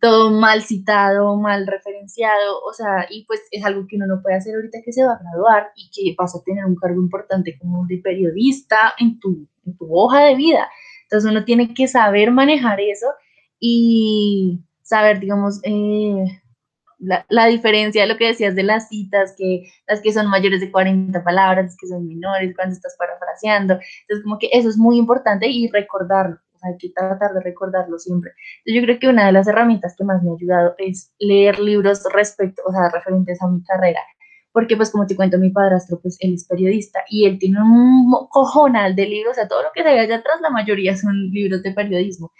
todo mal citado, mal referenciado, o sea, y pues es algo que uno no puede hacer ahorita que se va a graduar y que vas a tener un cargo importante como de periodista en tu, en tu hoja de vida. Entonces uno tiene que saber manejar eso y saber, digamos, eh, la, la, diferencia de lo que decías de las citas, que las que son mayores de 40 palabras, las que son menores, cuando estás parafraseando. Entonces, como que eso es muy importante y recordarlo hay que tratar de recordarlo siempre. Yo creo que una de las herramientas que más me ha ayudado es leer libros respecto, o sea, referentes a mi carrera, porque pues como te cuento, mi padrastro, pues él es periodista y él tiene un cojonal de libros, o sea, todo lo que se ve allá atrás, la mayoría son libros de periodismo.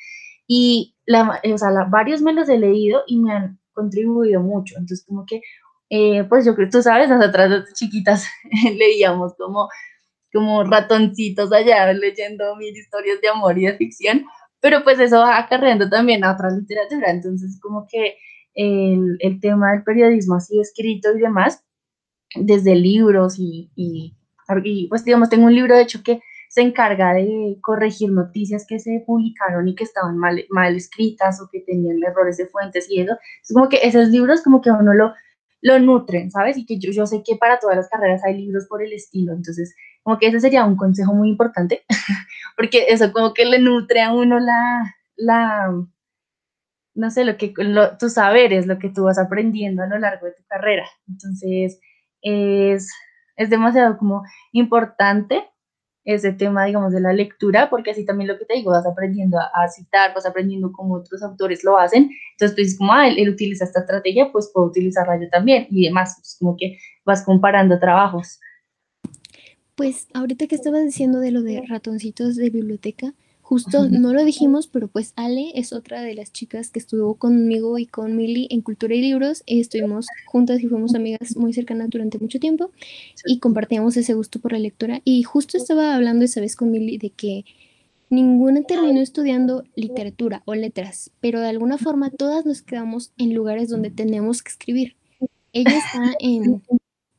Y, la, o sea, varios me los he leído y me han contribuido mucho, entonces como que, eh, pues yo creo, tú sabes, nosotras chiquitas leíamos como como ratoncitos allá leyendo mil historias de amor y de ficción, pero pues eso va acarreando también a otra literatura, entonces como que el, el tema del periodismo así escrito y demás, desde libros y, y, pues digamos, tengo un libro de hecho que se encarga de corregir noticias que se publicaron y que estaban mal, mal escritas o que tenían errores de fuentes y eso. Es como que esos libros como que uno lo, lo nutren, ¿sabes? Y que yo, yo sé que para todas las carreras hay libros por el estilo, entonces como que ese sería un consejo muy importante, porque eso como que le nutre a uno la, la no sé, lo que, tus saberes, lo que tú vas aprendiendo a lo largo de tu carrera. Entonces, es, es demasiado como importante ese tema, digamos, de la lectura, porque así también lo que te digo, vas aprendiendo a, citar, vas aprendiendo cómo otros autores lo hacen, entonces tú dices como, ah, él, utiliza esta estrategia, pues puedo utilizarla yo también, y demás, pues como que vas comparando trabajos. Pues ahorita que estabas diciendo de lo de ratoncitos de biblioteca, Justo no lo dijimos, pero pues Ale es otra de las chicas que estuvo conmigo y con Milly en Cultura y Libros. estuvimos juntas y fuimos amigas muy cercanas durante mucho tiempo y compartíamos ese gusto por la lectura. Y justo estaba hablando esa vez con Milly de que ninguna terminó estudiando literatura o letras, pero de alguna forma todas nos quedamos en lugares donde tenemos que escribir. Ella está en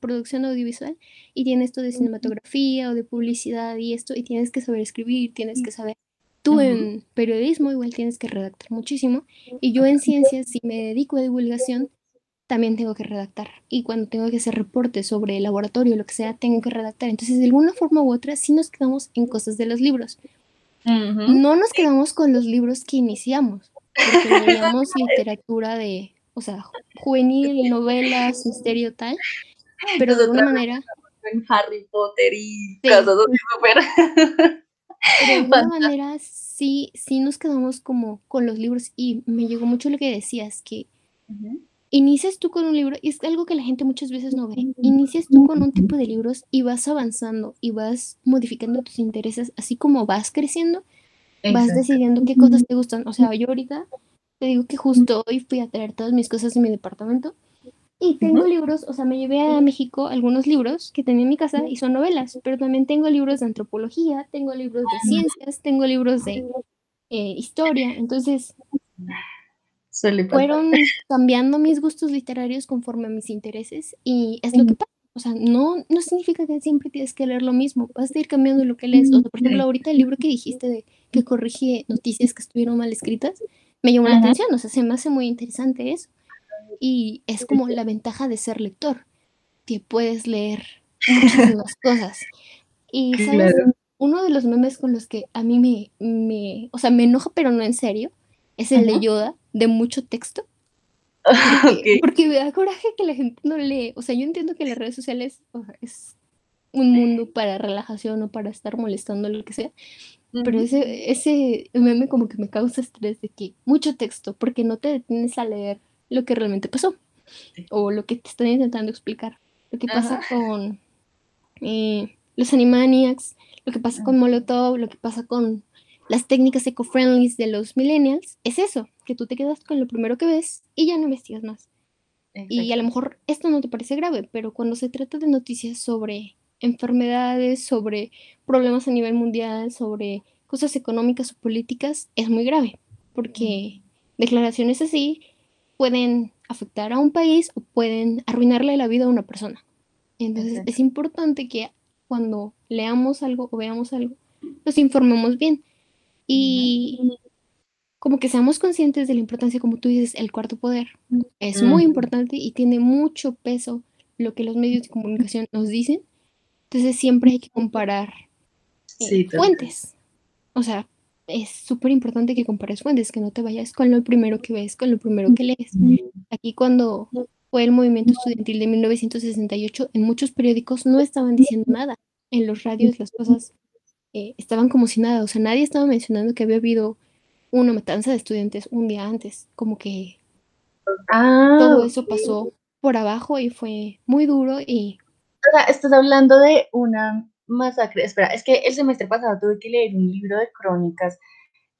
producción audiovisual y tiene esto de cinematografía o de publicidad y esto y tienes que saber escribir, tienes que saber Tú en periodismo igual tienes que redactar muchísimo y yo en ciencias, si me dedico a divulgación, también tengo que redactar. Y cuando tengo que hacer reportes sobre el laboratorio, lo que sea, tengo que redactar. Entonces, de alguna forma u otra, sí nos quedamos en cosas de los libros. No nos quedamos con los libros que iniciamos, porque leíamos literatura de, o sea, juvenil, novelas, misterio, tal, pero de alguna manera... En Harry Potter y cosas así de alguna manera sí, sí nos quedamos como con los libros y me llegó mucho lo que decías, que inicias tú con un libro, y es algo que la gente muchas veces no ve, inicias tú con un tipo de libros y vas avanzando y vas modificando tus intereses, así como vas creciendo, vas decidiendo qué cosas te gustan. O sea, yo ahorita te digo que justo hoy fui a traer todas mis cosas en mi departamento y tengo libros, o sea, me llevé a México algunos libros que tenía en mi casa y son novelas, pero también tengo libros de antropología, tengo libros de ciencias, tengo libros de eh, historia, entonces fueron cambiando mis gustos literarios conforme a mis intereses y es lo que pasa. O sea, no, no significa que siempre tienes que leer lo mismo, vas a ir cambiando lo que lees. O sea, por ejemplo, ahorita el libro que dijiste de que corrige noticias que estuvieron mal escritas, me llamó la atención, o sea, se me hace muy interesante eso. Y es como la ventaja de ser lector, que puedes leer muchísimas cosas. Y, ¿sabes? Uno de los memes con los que a mí me, me, o sea, me enoja, pero no en serio, es el de Yoda, de mucho texto. Porque, me da coraje que la gente no lee. O sea, yo entiendo que las redes sociales es un mundo para relajación o para estar molestando, lo que sea. pero ese, ese meme como que me causa estrés de que mucho texto, porque no te detienes a leer lo que realmente pasó o lo que te están intentando explicar. Lo que pasa con eh, los Animaniacs, lo que pasa con Molotov, lo que pasa con las técnicas eco-friendly de los millennials, es eso, que tú te quedas con lo primero que ves y ya no investigas más. Y a lo mejor esto no te parece grave, pero cuando se trata de noticias sobre enfermedades, sobre problemas a nivel mundial, sobre cosas económicas o políticas, es muy grave, porque declaraciones así pueden afectar a un país o pueden arruinarle la vida a una persona. Entonces es importante que cuando leamos algo o veamos algo, nos informemos bien y como que seamos conscientes de la importancia, como tú dices, el cuarto poder. Es muy importante y tiene mucho peso lo que los medios de comunicación nos dicen. Entonces siempre hay que comparar eh, fuentes. O sea, es súper importante que compares fuentes, que no te vayas con lo primero que ves, con lo primero que lees. Aquí cuando fue el movimiento estudiantil de 1968, en muchos periódicos no estaban diciendo nada. En los radios las cosas eh, estaban como si nada. O sea, nadie estaba mencionando que había habido una matanza de estudiantes un día antes. Como que ah, todo eso pasó por abajo y fue muy duro y... O sea, estás hablando de una masacre. Espera, es que el semestre pasado tuve que leer un libro de crónicas,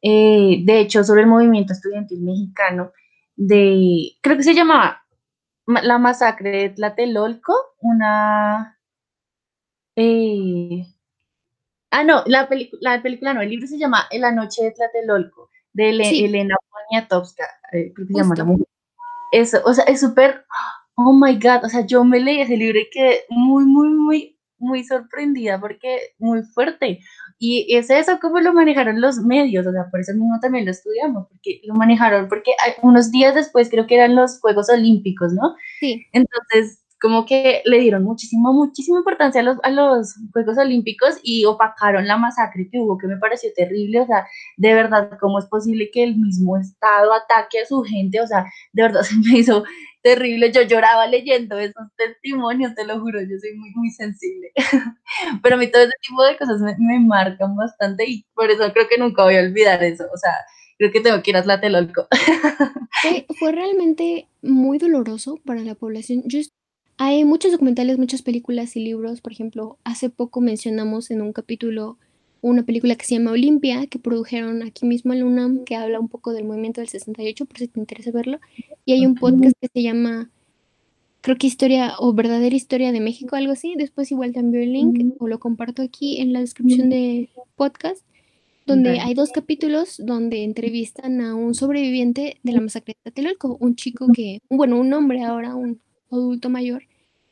eh, de hecho, sobre el movimiento estudiantil mexicano, de, creo que se llamaba La masacre de Tlatelolco, una... Eh, ah, no, la, la película no, el libro se llama La noche de Tlatelolco, de Elena Poniatowska, eh, creo que se llama la mujer. Eso, o sea, es súper, oh my god, o sea, yo me leí ese libro y quedé muy, muy, muy muy sorprendida porque muy fuerte. Y es eso como lo manejaron los medios, o sea, por eso mismo también lo estudiamos, porque lo manejaron, porque unos días después creo que eran los Juegos Olímpicos, ¿no? Sí. Entonces, como que le dieron muchísima, muchísima importancia a los, a los Juegos Olímpicos y opacaron la masacre que hubo, que me pareció terrible, o sea, de verdad, ¿cómo es posible que el mismo Estado ataque a su gente? O sea, de verdad se me hizo terrible. Yo lloraba leyendo esos testimonios, te lo juro, yo soy muy, muy sensible. Pero a mí todo ese tipo de cosas me, marcan bastante y por eso creo que nunca voy a olvidar eso. O sea, creo que tengo que ir a Tlatelolco. Fue, fue realmente muy doloroso para la población. Hay muchos documentales, muchas películas y libros. Por ejemplo, hace poco mencionamos en un capítulo una película que se llama Olimpia, que produjeron aquí mismo en UNAM, que habla un poco del movimiento del 68, por si te interesa verlo. Y hay un podcast que se llama, creo que Historia o Verdadera Historia de México, algo así. Después igual también el link o lo comparto aquí en la descripción del podcast, donde hay dos capítulos donde entrevistan a un sobreviviente de la masacre de Tlatelolco, un chico que, bueno, un hombre ahora, un adulto mayor,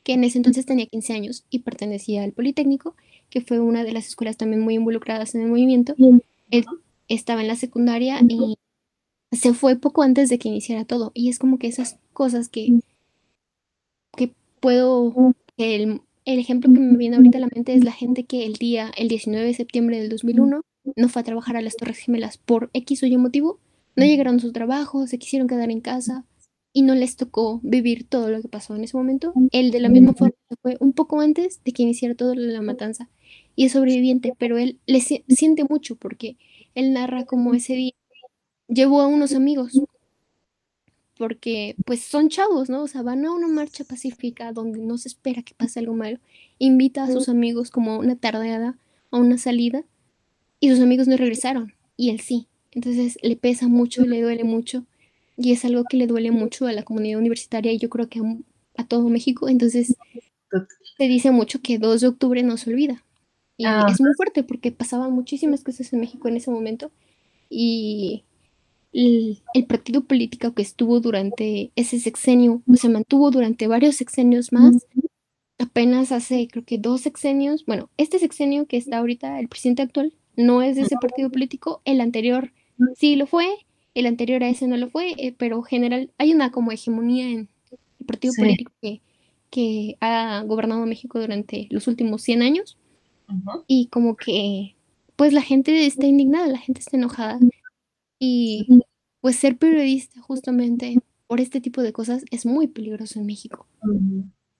que en ese entonces tenía 15 años y pertenecía al Politécnico que fue una de las escuelas también muy involucradas en el movimiento. Él estaba en la secundaria y se fue poco antes de que iniciara todo. Y es como que esas cosas que, que puedo, el, el ejemplo que me viene ahorita a la mente es la gente que el día, el 19 de septiembre del 2001, no fue a trabajar a las Torres Gemelas por X o Y motivo, no llegaron a su trabajo, se quisieron quedar en casa y no les tocó vivir todo lo que pasó en ese momento. Él de la misma forma fue un poco antes de que iniciara toda la matanza y es sobreviviente, pero él le siente mucho porque él narra como ese día llevó a unos amigos porque pues son chavos, ¿no? O sea, van a una marcha pacífica donde no se espera que pase algo malo. Invita a sus amigos como a una tardeada, a una salida, y sus amigos no regresaron, y él sí. Entonces le pesa mucho, le duele mucho y es algo que le duele mucho a la comunidad universitaria y yo creo que a, todo México. Entonces, se dice mucho que 2 de octubre no se olvida. Y ah. es muy fuerte porque pasaban muchísimas cosas en México en ese momento y el, partido político que estuvo durante ese sexenio, pues, se mantuvo durante varios sexenios más. Apenas hace, creo que dos sexenios, bueno, este sexenio que está ahorita, el presidente actual, no es de ese partido político, el anterior sí lo fue, el anterior a ese no lo fue, eh, pero general, hay una como hegemonía en el partido político que, que, ha gobernado México durante los últimos 100 años. Y como que, pues la gente está indignada, la gente está enojada. Y pues ser periodista justamente por este tipo de cosas es muy peligroso en México.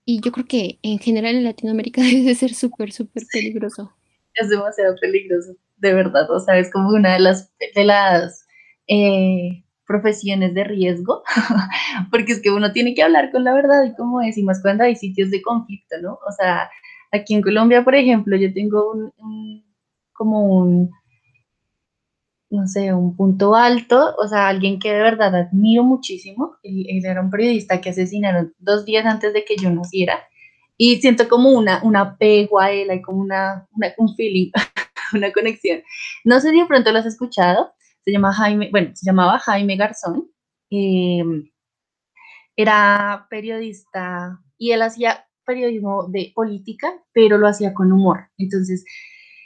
Y yo creo que en general en Latinoamérica debe ser súper, súper peligroso. Es demasiado peligroso. de verdad, o sea, es como una de las, de las eh, profesiones de riesgo, porque es que uno tiene que hablar con la verdad y como decimos cuando hay sitios de conflicto, ¿no? O sea, aquí en Colombia, por ejemplo, yo tengo un, como un, no sé, un punto alto, o sea, alguien que de verdad admiro muchísimo, él, era un periodista que asesinaron dos días antes de que yo naciera, y siento como una, un apego a él, hay como una, un feeling, una conexión. No sé si de pronto lo has escuchado, se llama Jaime, bueno, se llamaba Jaime Garzón, em, era periodista y él hacía periodismo de política, pero lo hacía con humor. Entonces,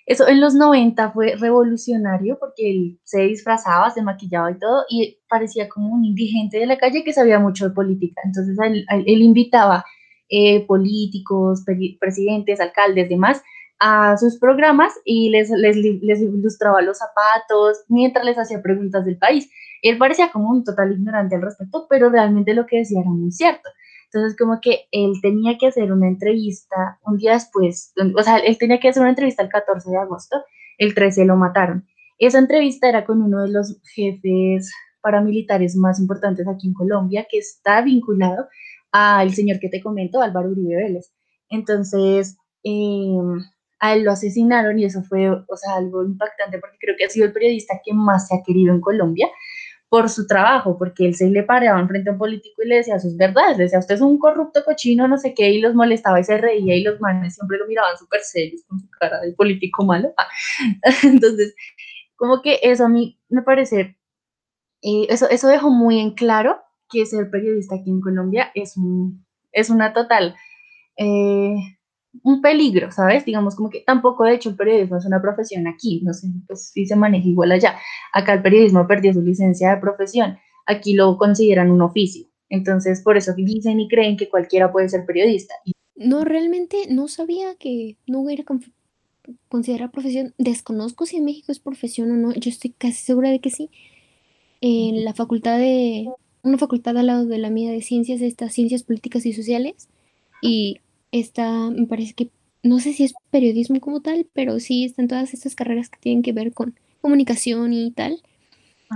eso en los 90 fue revolucionario porque él se disfrazaba, se maquillaba y todo, y parecía como un indigente de la calle que sabía mucho de política. Entonces, él, él invitaba eh, políticos, presidentes, alcaldes, demás, a sus programas y les, les, les, ilustraba los zapatos mientras les hacía preguntas del país. Él parecía como un total ignorante al respecto, pero realmente lo que decía era muy cierto. Entonces, como que él tenía que hacer una entrevista un día después, o sea, él tenía que hacer una entrevista el 14 de agosto, el 13 lo mataron. Esa entrevista era con uno de los jefes paramilitares más importantes aquí en Colombia, que está vinculado al señor que te comento, Álvaro Uribe Vélez. Entonces, eh, a él lo asesinaron y eso fue, o sea, algo impactante porque creo que ha sido el periodista que más se ha querido en Colombia por su trabajo, porque él se le paraba frente a un político y le decía sus verdades, le decía, usted es un corrupto cochino, no sé qué, y los molestaba y se reía y los manes siempre lo miraban súper serios con su cara de político malo. Entonces, como que eso a mí me parece, eh, eso, eso dejó muy en claro que ser periodista aquí en Colombia es, un, es una total... Eh, un peligro, ¿sabes? Digamos como que tampoco, de hecho, el periodismo es una profesión aquí, no sé pues, si se maneja igual allá. Acá el periodismo perdió su licencia de profesión, aquí lo consideran un oficio. Entonces, por eso dicen y creen que cualquiera puede ser periodista. No, realmente no sabía que no hubiera considerada profesión. Desconozco si en México es profesión o no. Yo estoy casi segura de que sí. En la facultad de, una facultad al lado de la mía de ciencias, estas ciencias políticas y sociales. Y está, me parece que, no sé si es periodismo como tal, pero sí están todas estas carreras que tienen que ver con comunicación y tal.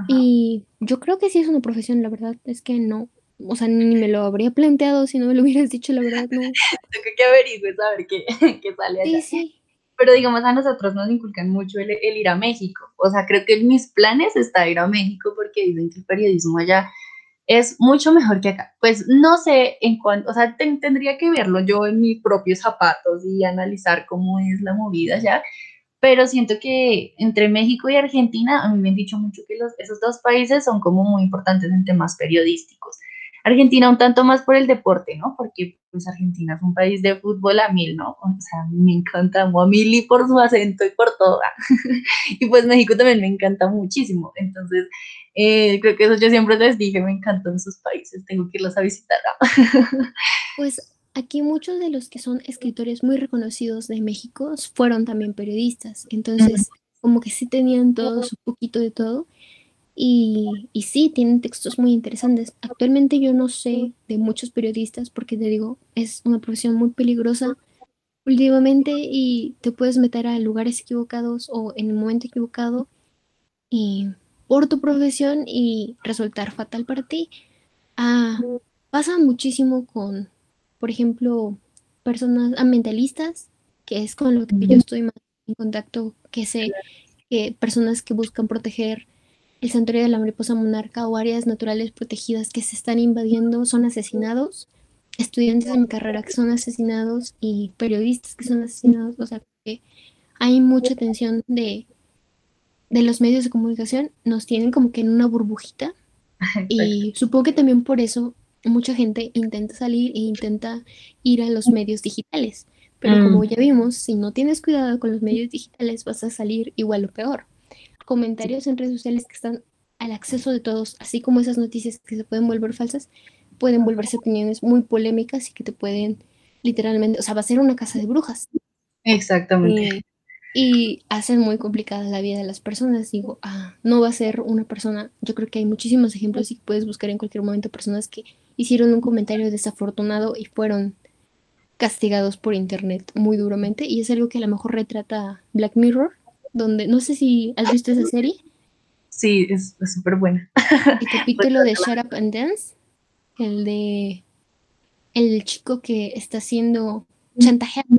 Y yo creo que sí es una profesión, la verdad es que no, o sea, ni me lo habría planteado si no me lo hubieras dicho, la verdad, no. Tengo que averiguar, saber qué, qué sale allá. Sí, sí. Pero digamos, a nosotros nos inculcan mucho el, el, ir a México. O sea, creo que en mis planes está ir a México porque dicen que el periodismo allá es mucho mejor que acá. Pues no sé en cuánto, o sea, tendría que verlo yo en mis propios zapatos y analizar cómo es la movida ya, pero siento que entre México y Argentina, a mí me han dicho mucho que esos dos países son como muy importantes en temas periodísticos. Argentina un tanto más por el deporte, ¿no? Porque pues Argentina es un país de fútbol a mil, ¿no? O sea, me encanta a mil y por su acento y por todo. y pues México también me encanta muchísimo. Entonces, eh, creo que eso yo siempre les dije, me encantan sus países, tengo que irlos a visitar. pues aquí muchos de los que son escritores muy reconocidos de México fueron también periodistas, entonces como que sí tenían todos un poquito de todo y, y, sí, tienen textos muy interesantes. Actualmente yo no sé de muchos periodistas porque te digo, es una profesión muy peligrosa últimamente y te puedes meter a lugares equivocados o en el momento equivocado y por tu profesión y resultar fatal para ti. Ah, pasa muchísimo con, por ejemplo, personas ambientalistas, que es con lo que yo estoy más en contacto, que sé que personas que buscan proteger el santuario de la mariposa monarca o áreas naturales protegidas que se están invadiendo son asesinados, estudiantes de mi carrera que son asesinados y periodistas que son asesinados, o sea que hay mucha tensión de de los medios de comunicación nos tienen como que en una burbujita y supongo que también por eso mucha gente intenta salir e intenta ir a los medios digitales. Pero como mm. ya vimos, si no tienes cuidado con los medios digitales vas a salir igual o peor. Comentarios en redes sociales que están al acceso de todos, así como esas noticias que se pueden volver falsas, pueden volverse opiniones muy polémicas y que te pueden literalmente, o sea, va a ser una casa de brujas. Exactamente. Eh, y hacen muy complicada la vida de las personas. Digo, ah, no va a ser una persona, yo creo que hay muchísimos ejemplos y puedes buscar en cualquier momento personas que hicieron un comentario desafortunado y fueron castigados por internet muy duramente y es algo que a lo mejor retrata Black Mirror donde no sé si has visto esa serie. Sí, es súper buena. El capítulo de Shut Up and Dance, el de el chico que está siendo chantajeado,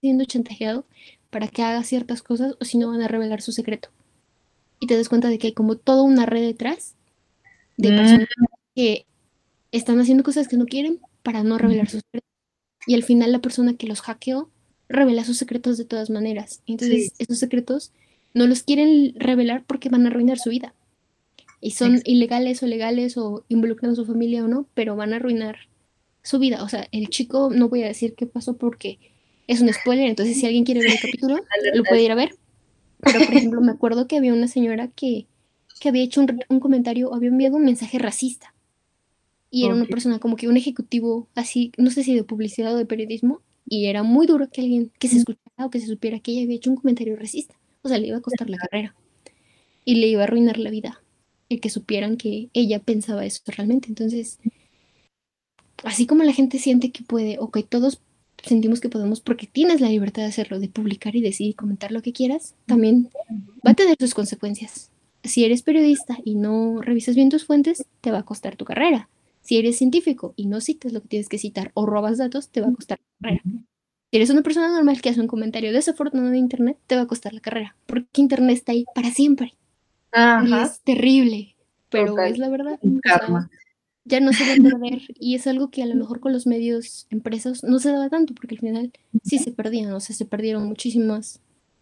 siendo chantajeado para que haga ciertas cosas o si no van a revelar su secreto. Y te das cuenta de que hay como toda una red detrás de mm. personas que están haciendo cosas que no quieren para no revelar sus secretos. Y al final la persona que los hackeó revela sus secretos de todas maneras. Entonces esos secretos no los quieren revelar porque van a arruinar su vida. Y son ilegales o legales o involucran a su familia o no, pero van a arruinar su vida. O sea, el chico, no voy a decir qué pasó porque es un spoiler, entonces si alguien quiere ver el capítulo, lo puede ir a ver. Pero, por ejemplo, me acuerdo que había una señora que, que había hecho un, un comentario, había enviado un mensaje racista. Y era una persona como que un ejecutivo así, no sé si de publicidad o de periodismo, y era muy duro que alguien que se escuchara o que se supiera que ella había hecho un comentario racista. O sea, le iba a costar la carrera. Y le iba a arruinar la vida. El que supieran que ella pensaba eso realmente. Entonces, así como la gente siente que puede, o que todos sentimos que podemos, porque tienes la libertad de hacerlo, de publicar y decir y comentar lo que quieras, también va a tener sus consecuencias. Si eres periodista y no revisas bien tus fuentes, te va a costar tu carrera. Si eres científico y no citas lo que tienes que citar o robas datos, te va a costar la carrera. Si eres una persona normal que hace un comentario desafortunado de Internet, te va a costar la carrera, porque Internet está ahí para siempre. Y es terrible, pero es la verdad ya no se va a perder. Y es algo que a lo mejor con los medios empresas no se daba tanto porque al final sí se perdían, o sea, se perdieron muchísimos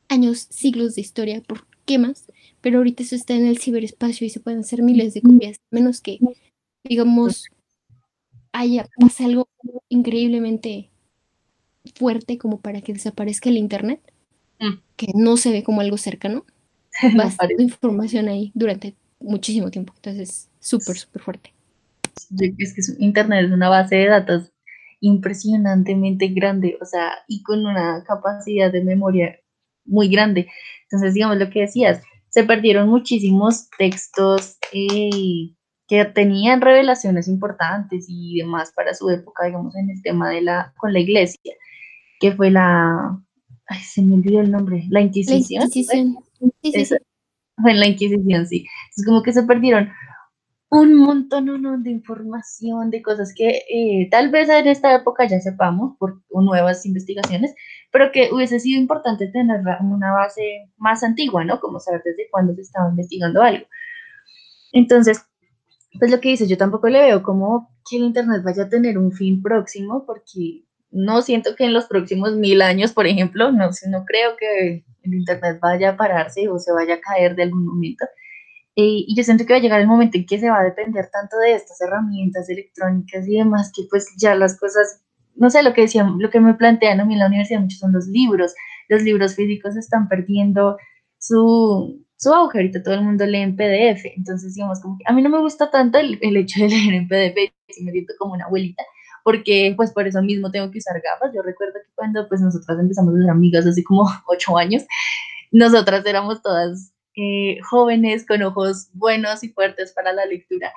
años, siglos de historia por quemas, pero ahorita eso está en el ciberespacio y se pueden hacer miles de copias, menos que, digamos, haya, algo increíblemente fuerte como para que desaparezca el Internet, mm. que no se ve como algo cercano, va estar información ahí durante muchísimo tiempo, entonces súper, súper fuerte es que Internet es una base de datos impresionantemente grande, o sea, y con una capacidad de memoria muy grande. Entonces, digamos lo que decías, se perdieron muchísimos textos eh, que tenían revelaciones importantes y demás para su época, digamos, en el tema de la, con la iglesia, que fue la, ay, se me olvidó el nombre, la Inquisición. La Inquisición. Sí, sí, Fue en la Inquisición, sí. Es como que se perdieron un montón de información, de cosas que eh, tal vez en esta época ya sepamos por nuevas investigaciones, pero que hubiese sido importante tener una base más antigua, ¿no? Como saber desde cuándo se estaba investigando algo. Entonces, pues lo que dice, yo tampoco le veo como que el Internet vaya a tener un fin próximo, porque no siento que en los próximos mil años, por ejemplo, no, no creo que el Internet vaya a pararse o se vaya a caer de algún momento. Eh, y yo siento que va a llegar el momento en que se va a depender tanto de estas herramientas electrónicas y demás, que pues ya las cosas, no sé, lo que decían, lo que me plantean a mí en la universidad muchos son los libros. Los libros físicos están perdiendo su, su auge, ahorita todo el mundo lee en PDF, entonces digamos como que a mí no me gusta tanto el, el hecho de leer en PDF, me siento como una abuelita, porque pues por eso mismo tengo que usar gafas. Yo recuerdo que cuando pues nosotras empezamos a ser amigas hace como ocho años, nosotras éramos todas eh, jóvenes con ojos buenos y fuertes para la lectura,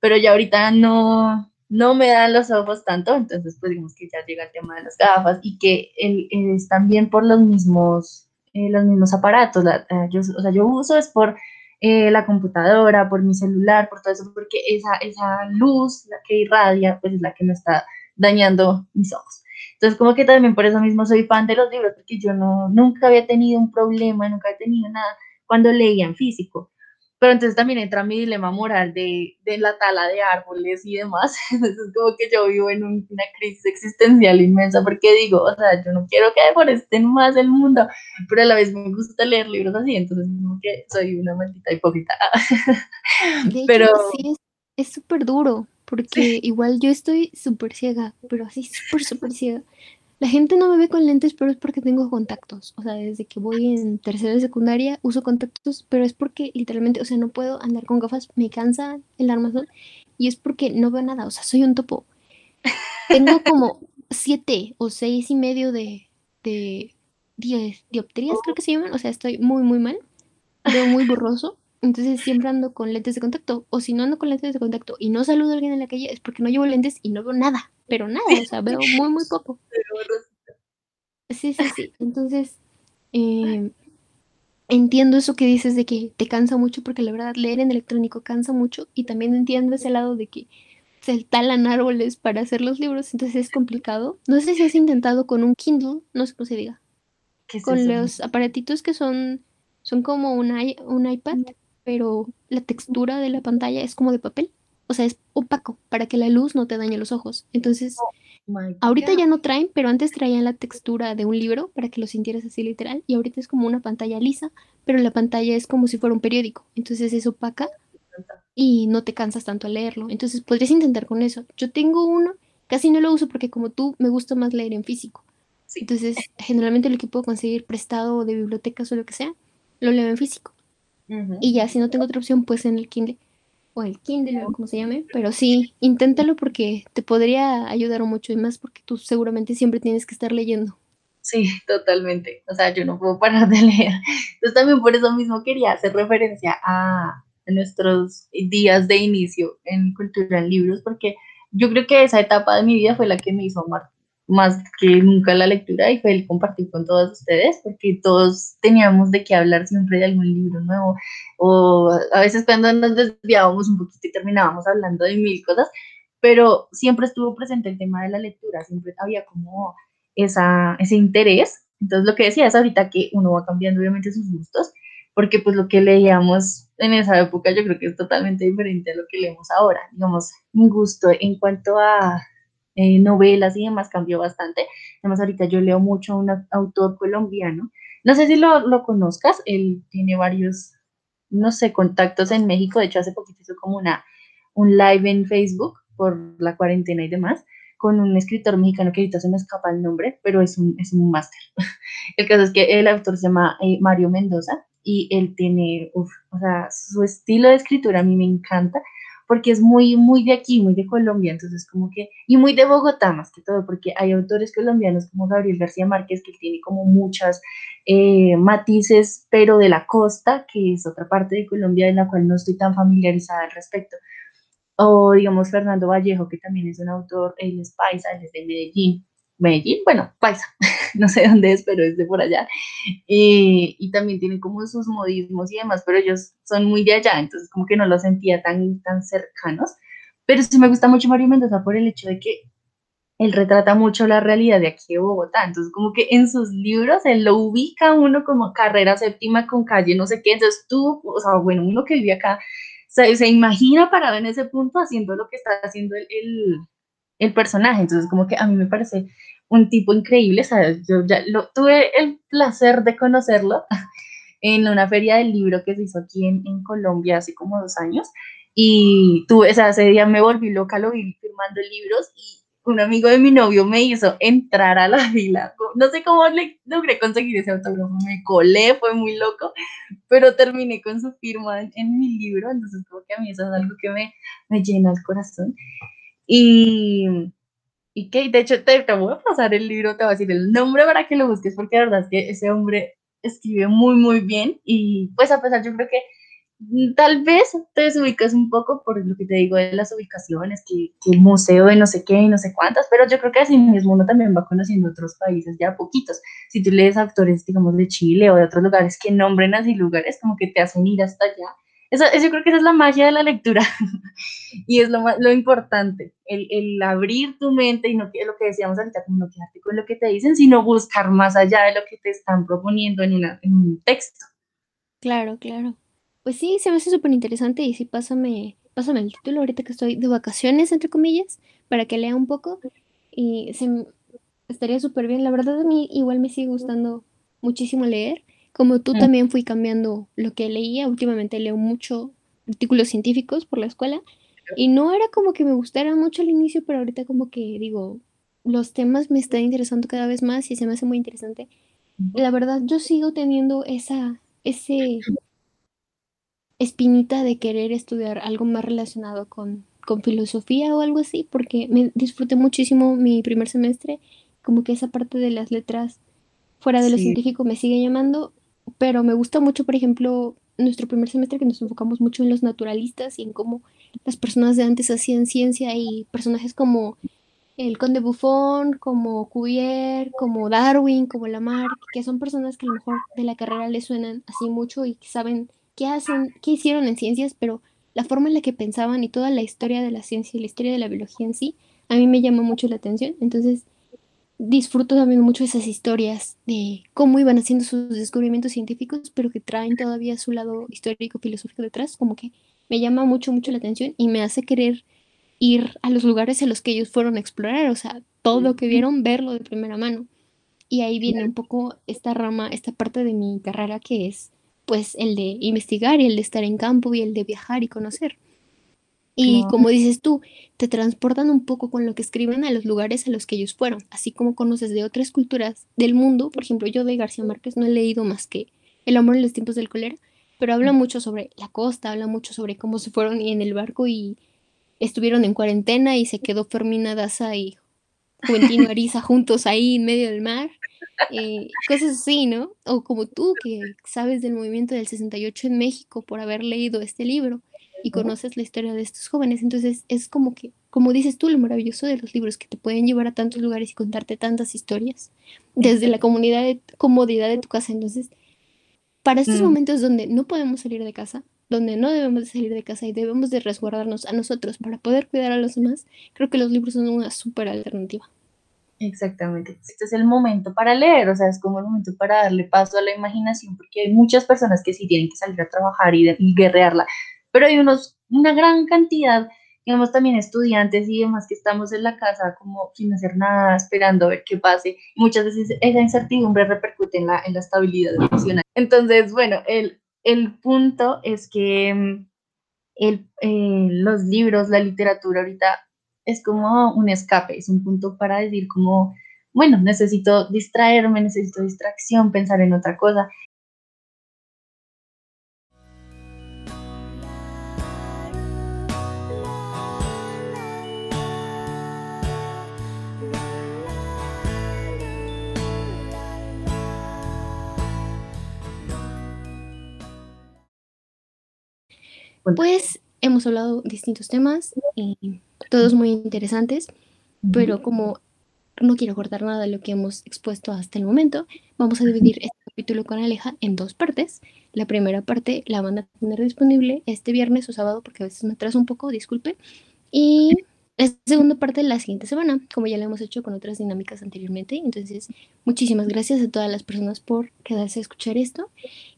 pero ya ahorita no, no me dan los ojos tanto, entonces pues digamos que ya llega el tema de las gafas y que es también por los mismos, eh, los mismos aparatos, eh, yo, o sea, yo uso es por la computadora, por mi celular, por todo eso, porque esa, esa luz, la que irradia, pues es la que me está dañando mis ojos. Entonces, como que también por eso mismo soy fan de los libros, porque yo no, nunca había tenido un problema, nunca he tenido nada cuando leía en físico. Pero entonces también entra mi dilema moral de, de la tala de árboles y demás. Entonces es como que yo vivo en una crisis existencial inmensa porque digo, o sea, yo no quiero que deforesten más el mundo, pero a la vez me gusta leer libros así, entonces como que soy una maldita hipócrita. pero sí, es súper duro, porque igual yo estoy súper ciega, pero así súper, súper ciega. La gente no me ve con lentes, pero es porque tengo contactos. O sea, desde que voy en tercera de secundaria uso contactos, pero es porque literalmente, o sea, no puedo andar con gafas, me cansa el armazón y es porque no veo nada, o sea, soy un topo. Tengo como siete o seis y medio de, de dioptrías, creo que se llaman, o sea, estoy muy, muy mal, veo muy borroso. Entonces siempre ando con lentes de contacto. O si no ando con lentes de contacto y no saludo a alguien en la calle, es porque no llevo lentes y no veo nada pero nada, o sea, veo muy, muy poco. Sí, sí, sí. Entonces, eh, entiendo eso que dices de que te cansa mucho, porque la verdad leer en electrónico cansa mucho, y también entiendo ese lado de que se talan árboles para hacer los libros, entonces es complicado. No sé si has intentado con un Kindle, no sé cómo se diga, con los aparatitos que son, son como un, un iPad, pero la textura de la pantalla es como de papel, o sea, es opaco para que la luz no te dañe los ojos. Entonces, oh ahorita ya no traen, pero antes traían la textura de un libro para que lo sintieras así literal, y ahorita es como una pantalla lisa, pero la pantalla es como si fuera un periódico, entonces es opaca y no te cansas tanto al leerlo. Entonces podrías intentar con eso. Yo tengo uno, casi no lo uso porque como tú me gusta más leer en físico. Entonces generalmente lo que puedo conseguir prestado de bibliotecas o lo que sea, lo leo en físico. Y ya si no tengo otra opción, pues en el Kindle. O el Kindle, o como se llame. Pero sí, inténtalo porque te podría ayudar mucho y más porque tú seguramente siempre tienes que estar leyendo. Sí, totalmente. O sea, yo no puedo parar de leer. Entonces también por eso mismo quería hacer referencia a, nuestros días de inicio en cultura en libros, porque yo creo que esa etapa de mi vida fue la que me hizo amar más que nunca la lectura y fue el compartir con todos ustedes, porque todos teníamos de qué hablar siempre de algún libro nuevo, o a veces cuando nos desviábamos un poquito y terminábamos hablando de mil cosas, pero siempre estuvo presente el tema de la lectura, siempre había como esa, ese interés. Entonces lo que decía es ahorita que uno va cambiando obviamente sus gustos, porque pues lo que leíamos en esa época yo creo que es totalmente diferente a lo que leemos ahora. Digamos, mi gusto en cuanto a eh, novelas y demás cambió bastante. Además, ahorita yo leo mucho a un autor colombiano. No sé si lo, lo conozcas, él tiene varios, no sé, contactos en México. De hecho, hace poquito hizo como una, un live en Facebook por la cuarentena y demás con un escritor mexicano que ahorita se me escapa el nombre, pero es un, es un máster. El caso es que el autor se llama eh, Mario Mendoza y él tiene, uf, o sea, su estilo de escritura a mí me encanta porque es muy, muy de aquí, muy de Colombia, entonces como que, y muy de Bogotá más que todo, porque hay autores colombianos como Gabriel García Márquez, que tiene como muchas eh, matices, pero de la costa, que es otra parte de Colombia en la cual no estoy tan familiarizada al respecto. O digamos Fernando Vallejo, que también es un autor, él es paisa, él es de Medellín, Medellín, bueno, paisa, no sé dónde es, pero es de por allá. Eh, y también tienen como sus modismos y demás, pero ellos son muy de allá, entonces como que no los sentía tan, tan cercanos. Pero sí me gusta mucho Mario Mendoza por el hecho de que él retrata mucho la realidad de aquí de Bogotá, entonces como que en sus libros él lo ubica uno como carrera séptima con calle no sé qué, entonces tú, o sea, bueno, uno que vive acá, se, se imagina parado en ese punto haciendo lo que está haciendo el, el personaje, entonces como que a mí me parece un tipo increíble, yo ya lo, tuve el placer de conocerlo en una feria del libro que se hizo aquí en, en Colombia hace como dos años, y tuve, o sea, ese día me volví loca, lo vi firmando libros, y un amigo de mi novio me hizo entrar a la fila, no sé cómo le logré conseguir ese autógrafo, me colé, fue muy loco, pero terminé con su firma en, en mi libro, entonces como que a mí eso es algo que me, me llena el corazón. Y, y que de hecho te, te, voy a pasar el libro, te voy a decir el nombre para que lo busques, porque la verdad es que ese hombre escribe muy, muy bien y pues a pesar yo creo que tal vez te desubicas un poco por lo que te digo de las ubicaciones, que, que museo de no sé qué y no sé cuántas, pero yo creo que así mismo uno también va conociendo otros países ya poquitos. Si tú lees autores, digamos, de Chile o de otros lugares que nombren así lugares, como que te hacen ir hasta allá eso, yo creo que esa es la magia de la lectura y es lo, lo importante, el, el, abrir tu mente y no lo que decíamos ahorita, como no quedarte con lo que te dicen, sino buscar más allá de lo que te están proponiendo en, una, en un texto. Claro, claro. Pues sí, se me hace súper interesante y sí, pásame, pásame el título ahorita que estoy de vacaciones, entre comillas, para que lea un poco y se, estaría súper bien. La verdad a mí igual me sigue gustando muchísimo leer como tú mm. también fui cambiando lo que leía, últimamente leo mucho artículos científicos por la escuela y no era como que me gustara mucho al inicio, pero ahorita como que digo, los temas me están interesando cada vez más y se me hace muy interesante. La verdad, yo sigo teniendo esa, ese espinita de querer estudiar algo más relacionado con, con filosofía o algo así, porque me disfruté muchísimo mi primer semestre, como que esa parte de las letras fuera de lo científico me sigue llamando pero me gusta mucho, por ejemplo, nuestro primer semestre que nos enfocamos mucho en los naturalistas y en cómo las personas de antes hacían ciencia y personajes como el Conde Buffon, como Cuvier, como Darwin, como Lamarck, que son personas que a lo mejor de la carrera les suenan así mucho y que saben qué hacen, qué hicieron en ciencias, pero la forma en la que pensaban y toda la historia de la ciencia y la historia de la biología en sí, a mí me llama mucho la atención. Entonces, disfruto también mucho esas historias de cómo iban haciendo sus descubrimientos científicos, pero que traen todavía su lado histórico, filosófico detrás, como que me llama mucho, mucho la atención y me hace querer ir a los lugares a los que ellos fueron a explorar, o sea, todo lo que vieron, verlo de primera mano. Y ahí viene un poco esta rama, esta parte de mi carrera que es pues el de investigar y el de estar en campo y el de viajar y conocer. Y como dices tú, te transportan un poco con lo que escriben a los lugares a los que ellos fueron, así como conoces de otras culturas del mundo. Por ejemplo, yo de García Márquez no he leído más que El amor en los tiempos del cólera, pero habla mucho sobre la costa, habla mucho sobre cómo se fueron en el barco y estuvieron en cuarentena y se quedó Fermina Daza y Juventino Ariza juntos ahí en medio del mar. Eh, cosas así, ¿no? O como tú, que sabes del movimiento del 68 en México por haber leído este libro y conoces la historia de estos jóvenes. Entonces es como que, como dices tú, lo maravilloso de los libros que te pueden llevar a tantos lugares y contarte tantas historias desde la comunidad de, comodidad de tu casa. Entonces, para estos mm. momentos donde no podemos salir de casa, donde no debemos de salir de casa y debemos de resguardarnos a nosotros para poder cuidar a los demás, creo que los libros son una súper alternativa. Exactamente. Este es el momento para leer, o sea, es como el momento para darle paso a la imaginación, porque hay muchas personas que sí tienen que salir a trabajar y, y guerrearla, pero hay unos, una gran cantidad, digamos, también estudiantes y demás que estamos en la casa como sin hacer nada, esperando a ver qué pase. Muchas veces esa incertidumbre repercute en la, en la estabilidad emocional. Entonces, bueno, el, el punto es que mm, el, eh, los libros, la literatura ahorita es como un escape, es un punto para decir como, bueno, necesito distraerme, necesito distracción, pensar en otra cosa. Pues hemos hablado distintos temas, y todos muy interesantes, pero como no quiero cortar nada de lo que hemos expuesto hasta el momento, vamos a dividir este capítulo con Aleja en dos partes. La primera parte la van a tener disponible este viernes o sábado, porque a veces me atraso un poco, disculpe. Y la segunda parte la siguiente semana, como ya lo hemos hecho con otras dinámicas anteriormente. Entonces, muchísimas gracias a todas las personas por quedarse a escuchar esto.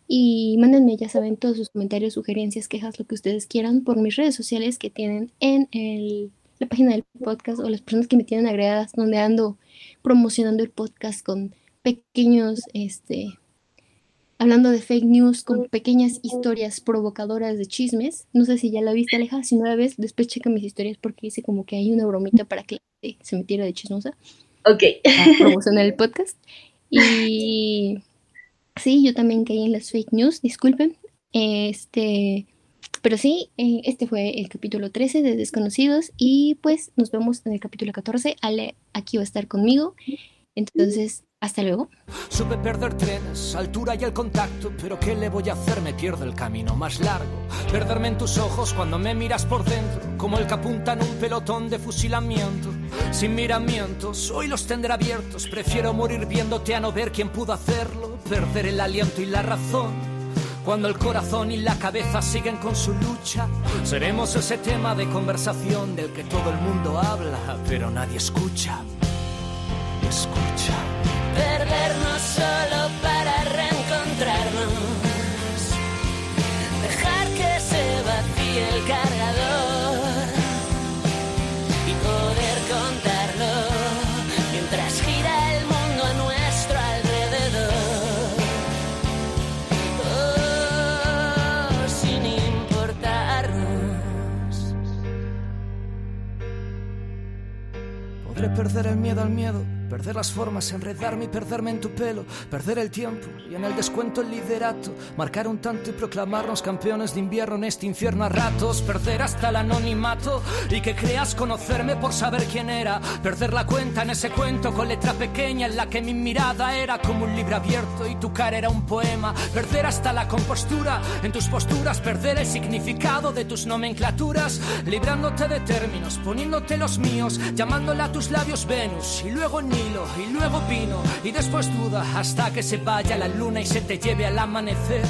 Y mándenme, ya saben, todos sus comentarios, sugerencias, quejas, lo que ustedes quieran por mis redes sociales que tienen en el, la página del podcast o las personas que me tienen agregadas, donde ando promocionando el podcast con pequeños, este, hablando de fake news, con pequeñas historias provocadoras de chismes. No sé si ya la viste, Aleja. Si no la ves, después checa mis historias porque dice como que hay una bromita para que se metiera de chismosa. Ok. promocionar el podcast. Y Sí, yo también caí en las fake news, disculpen. Este, pero sí, eh, este fue el capítulo 13 de Desconocidos y pues nos vemos en el capítulo 14. Ale aquí va a estar conmigo. Entonces, hasta luego. Supe perder trenes, altura y el contacto, pero ¿qué le voy a hacer? Me pierdo el camino más largo. Perderme en tus ojos cuando me miras por dentro, como el que apunta en un pelotón de fusilamiento. Sin miramientos, hoy los tendré abiertos. Prefiero morir viéndote a no ver quién pudo hacerlo. Perder el aliento y la razón. Cuando el corazón y la cabeza siguen con su lucha, seremos ese tema de conversación del que todo el mundo habla, pero nadie escucha. Escucha perdernos solo para reencontrarnos. Dejar que se vacíe el cargador y poder contarlo mientras gira el mundo a nuestro alrededor. Oh, sin importarnos. Podré perder el miedo al miedo Perder las formas, enredarme y perderme en tu pelo, perder el tiempo y en el descuento el liderato, marcar un tanto y proclamarnos campeones de invierno en este infierno a ratos, perder hasta el anonimato y que creas conocerme por saber quién era, perder la cuenta en ese cuento con letra pequeña en la que mi mirada era como un libro abierto y tu cara era un poema, perder hasta la compostura en tus posturas, perder el significado de tus nomenclaturas, librándote de términos, poniéndote los míos, llamándole a tus labios Venus. Y luego Y luego vino y después duda hasta que se vaya la luna y se te lleve al amanecer.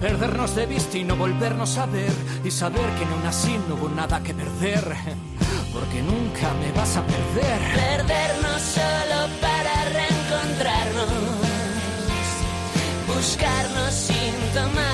Perdernos de vista y no volvernos a ver y saber que aún así no hubo nada que perder. Porque nunca me vas a perder. Perdernos solo para reencontrarnos. Buscarnos sin tomar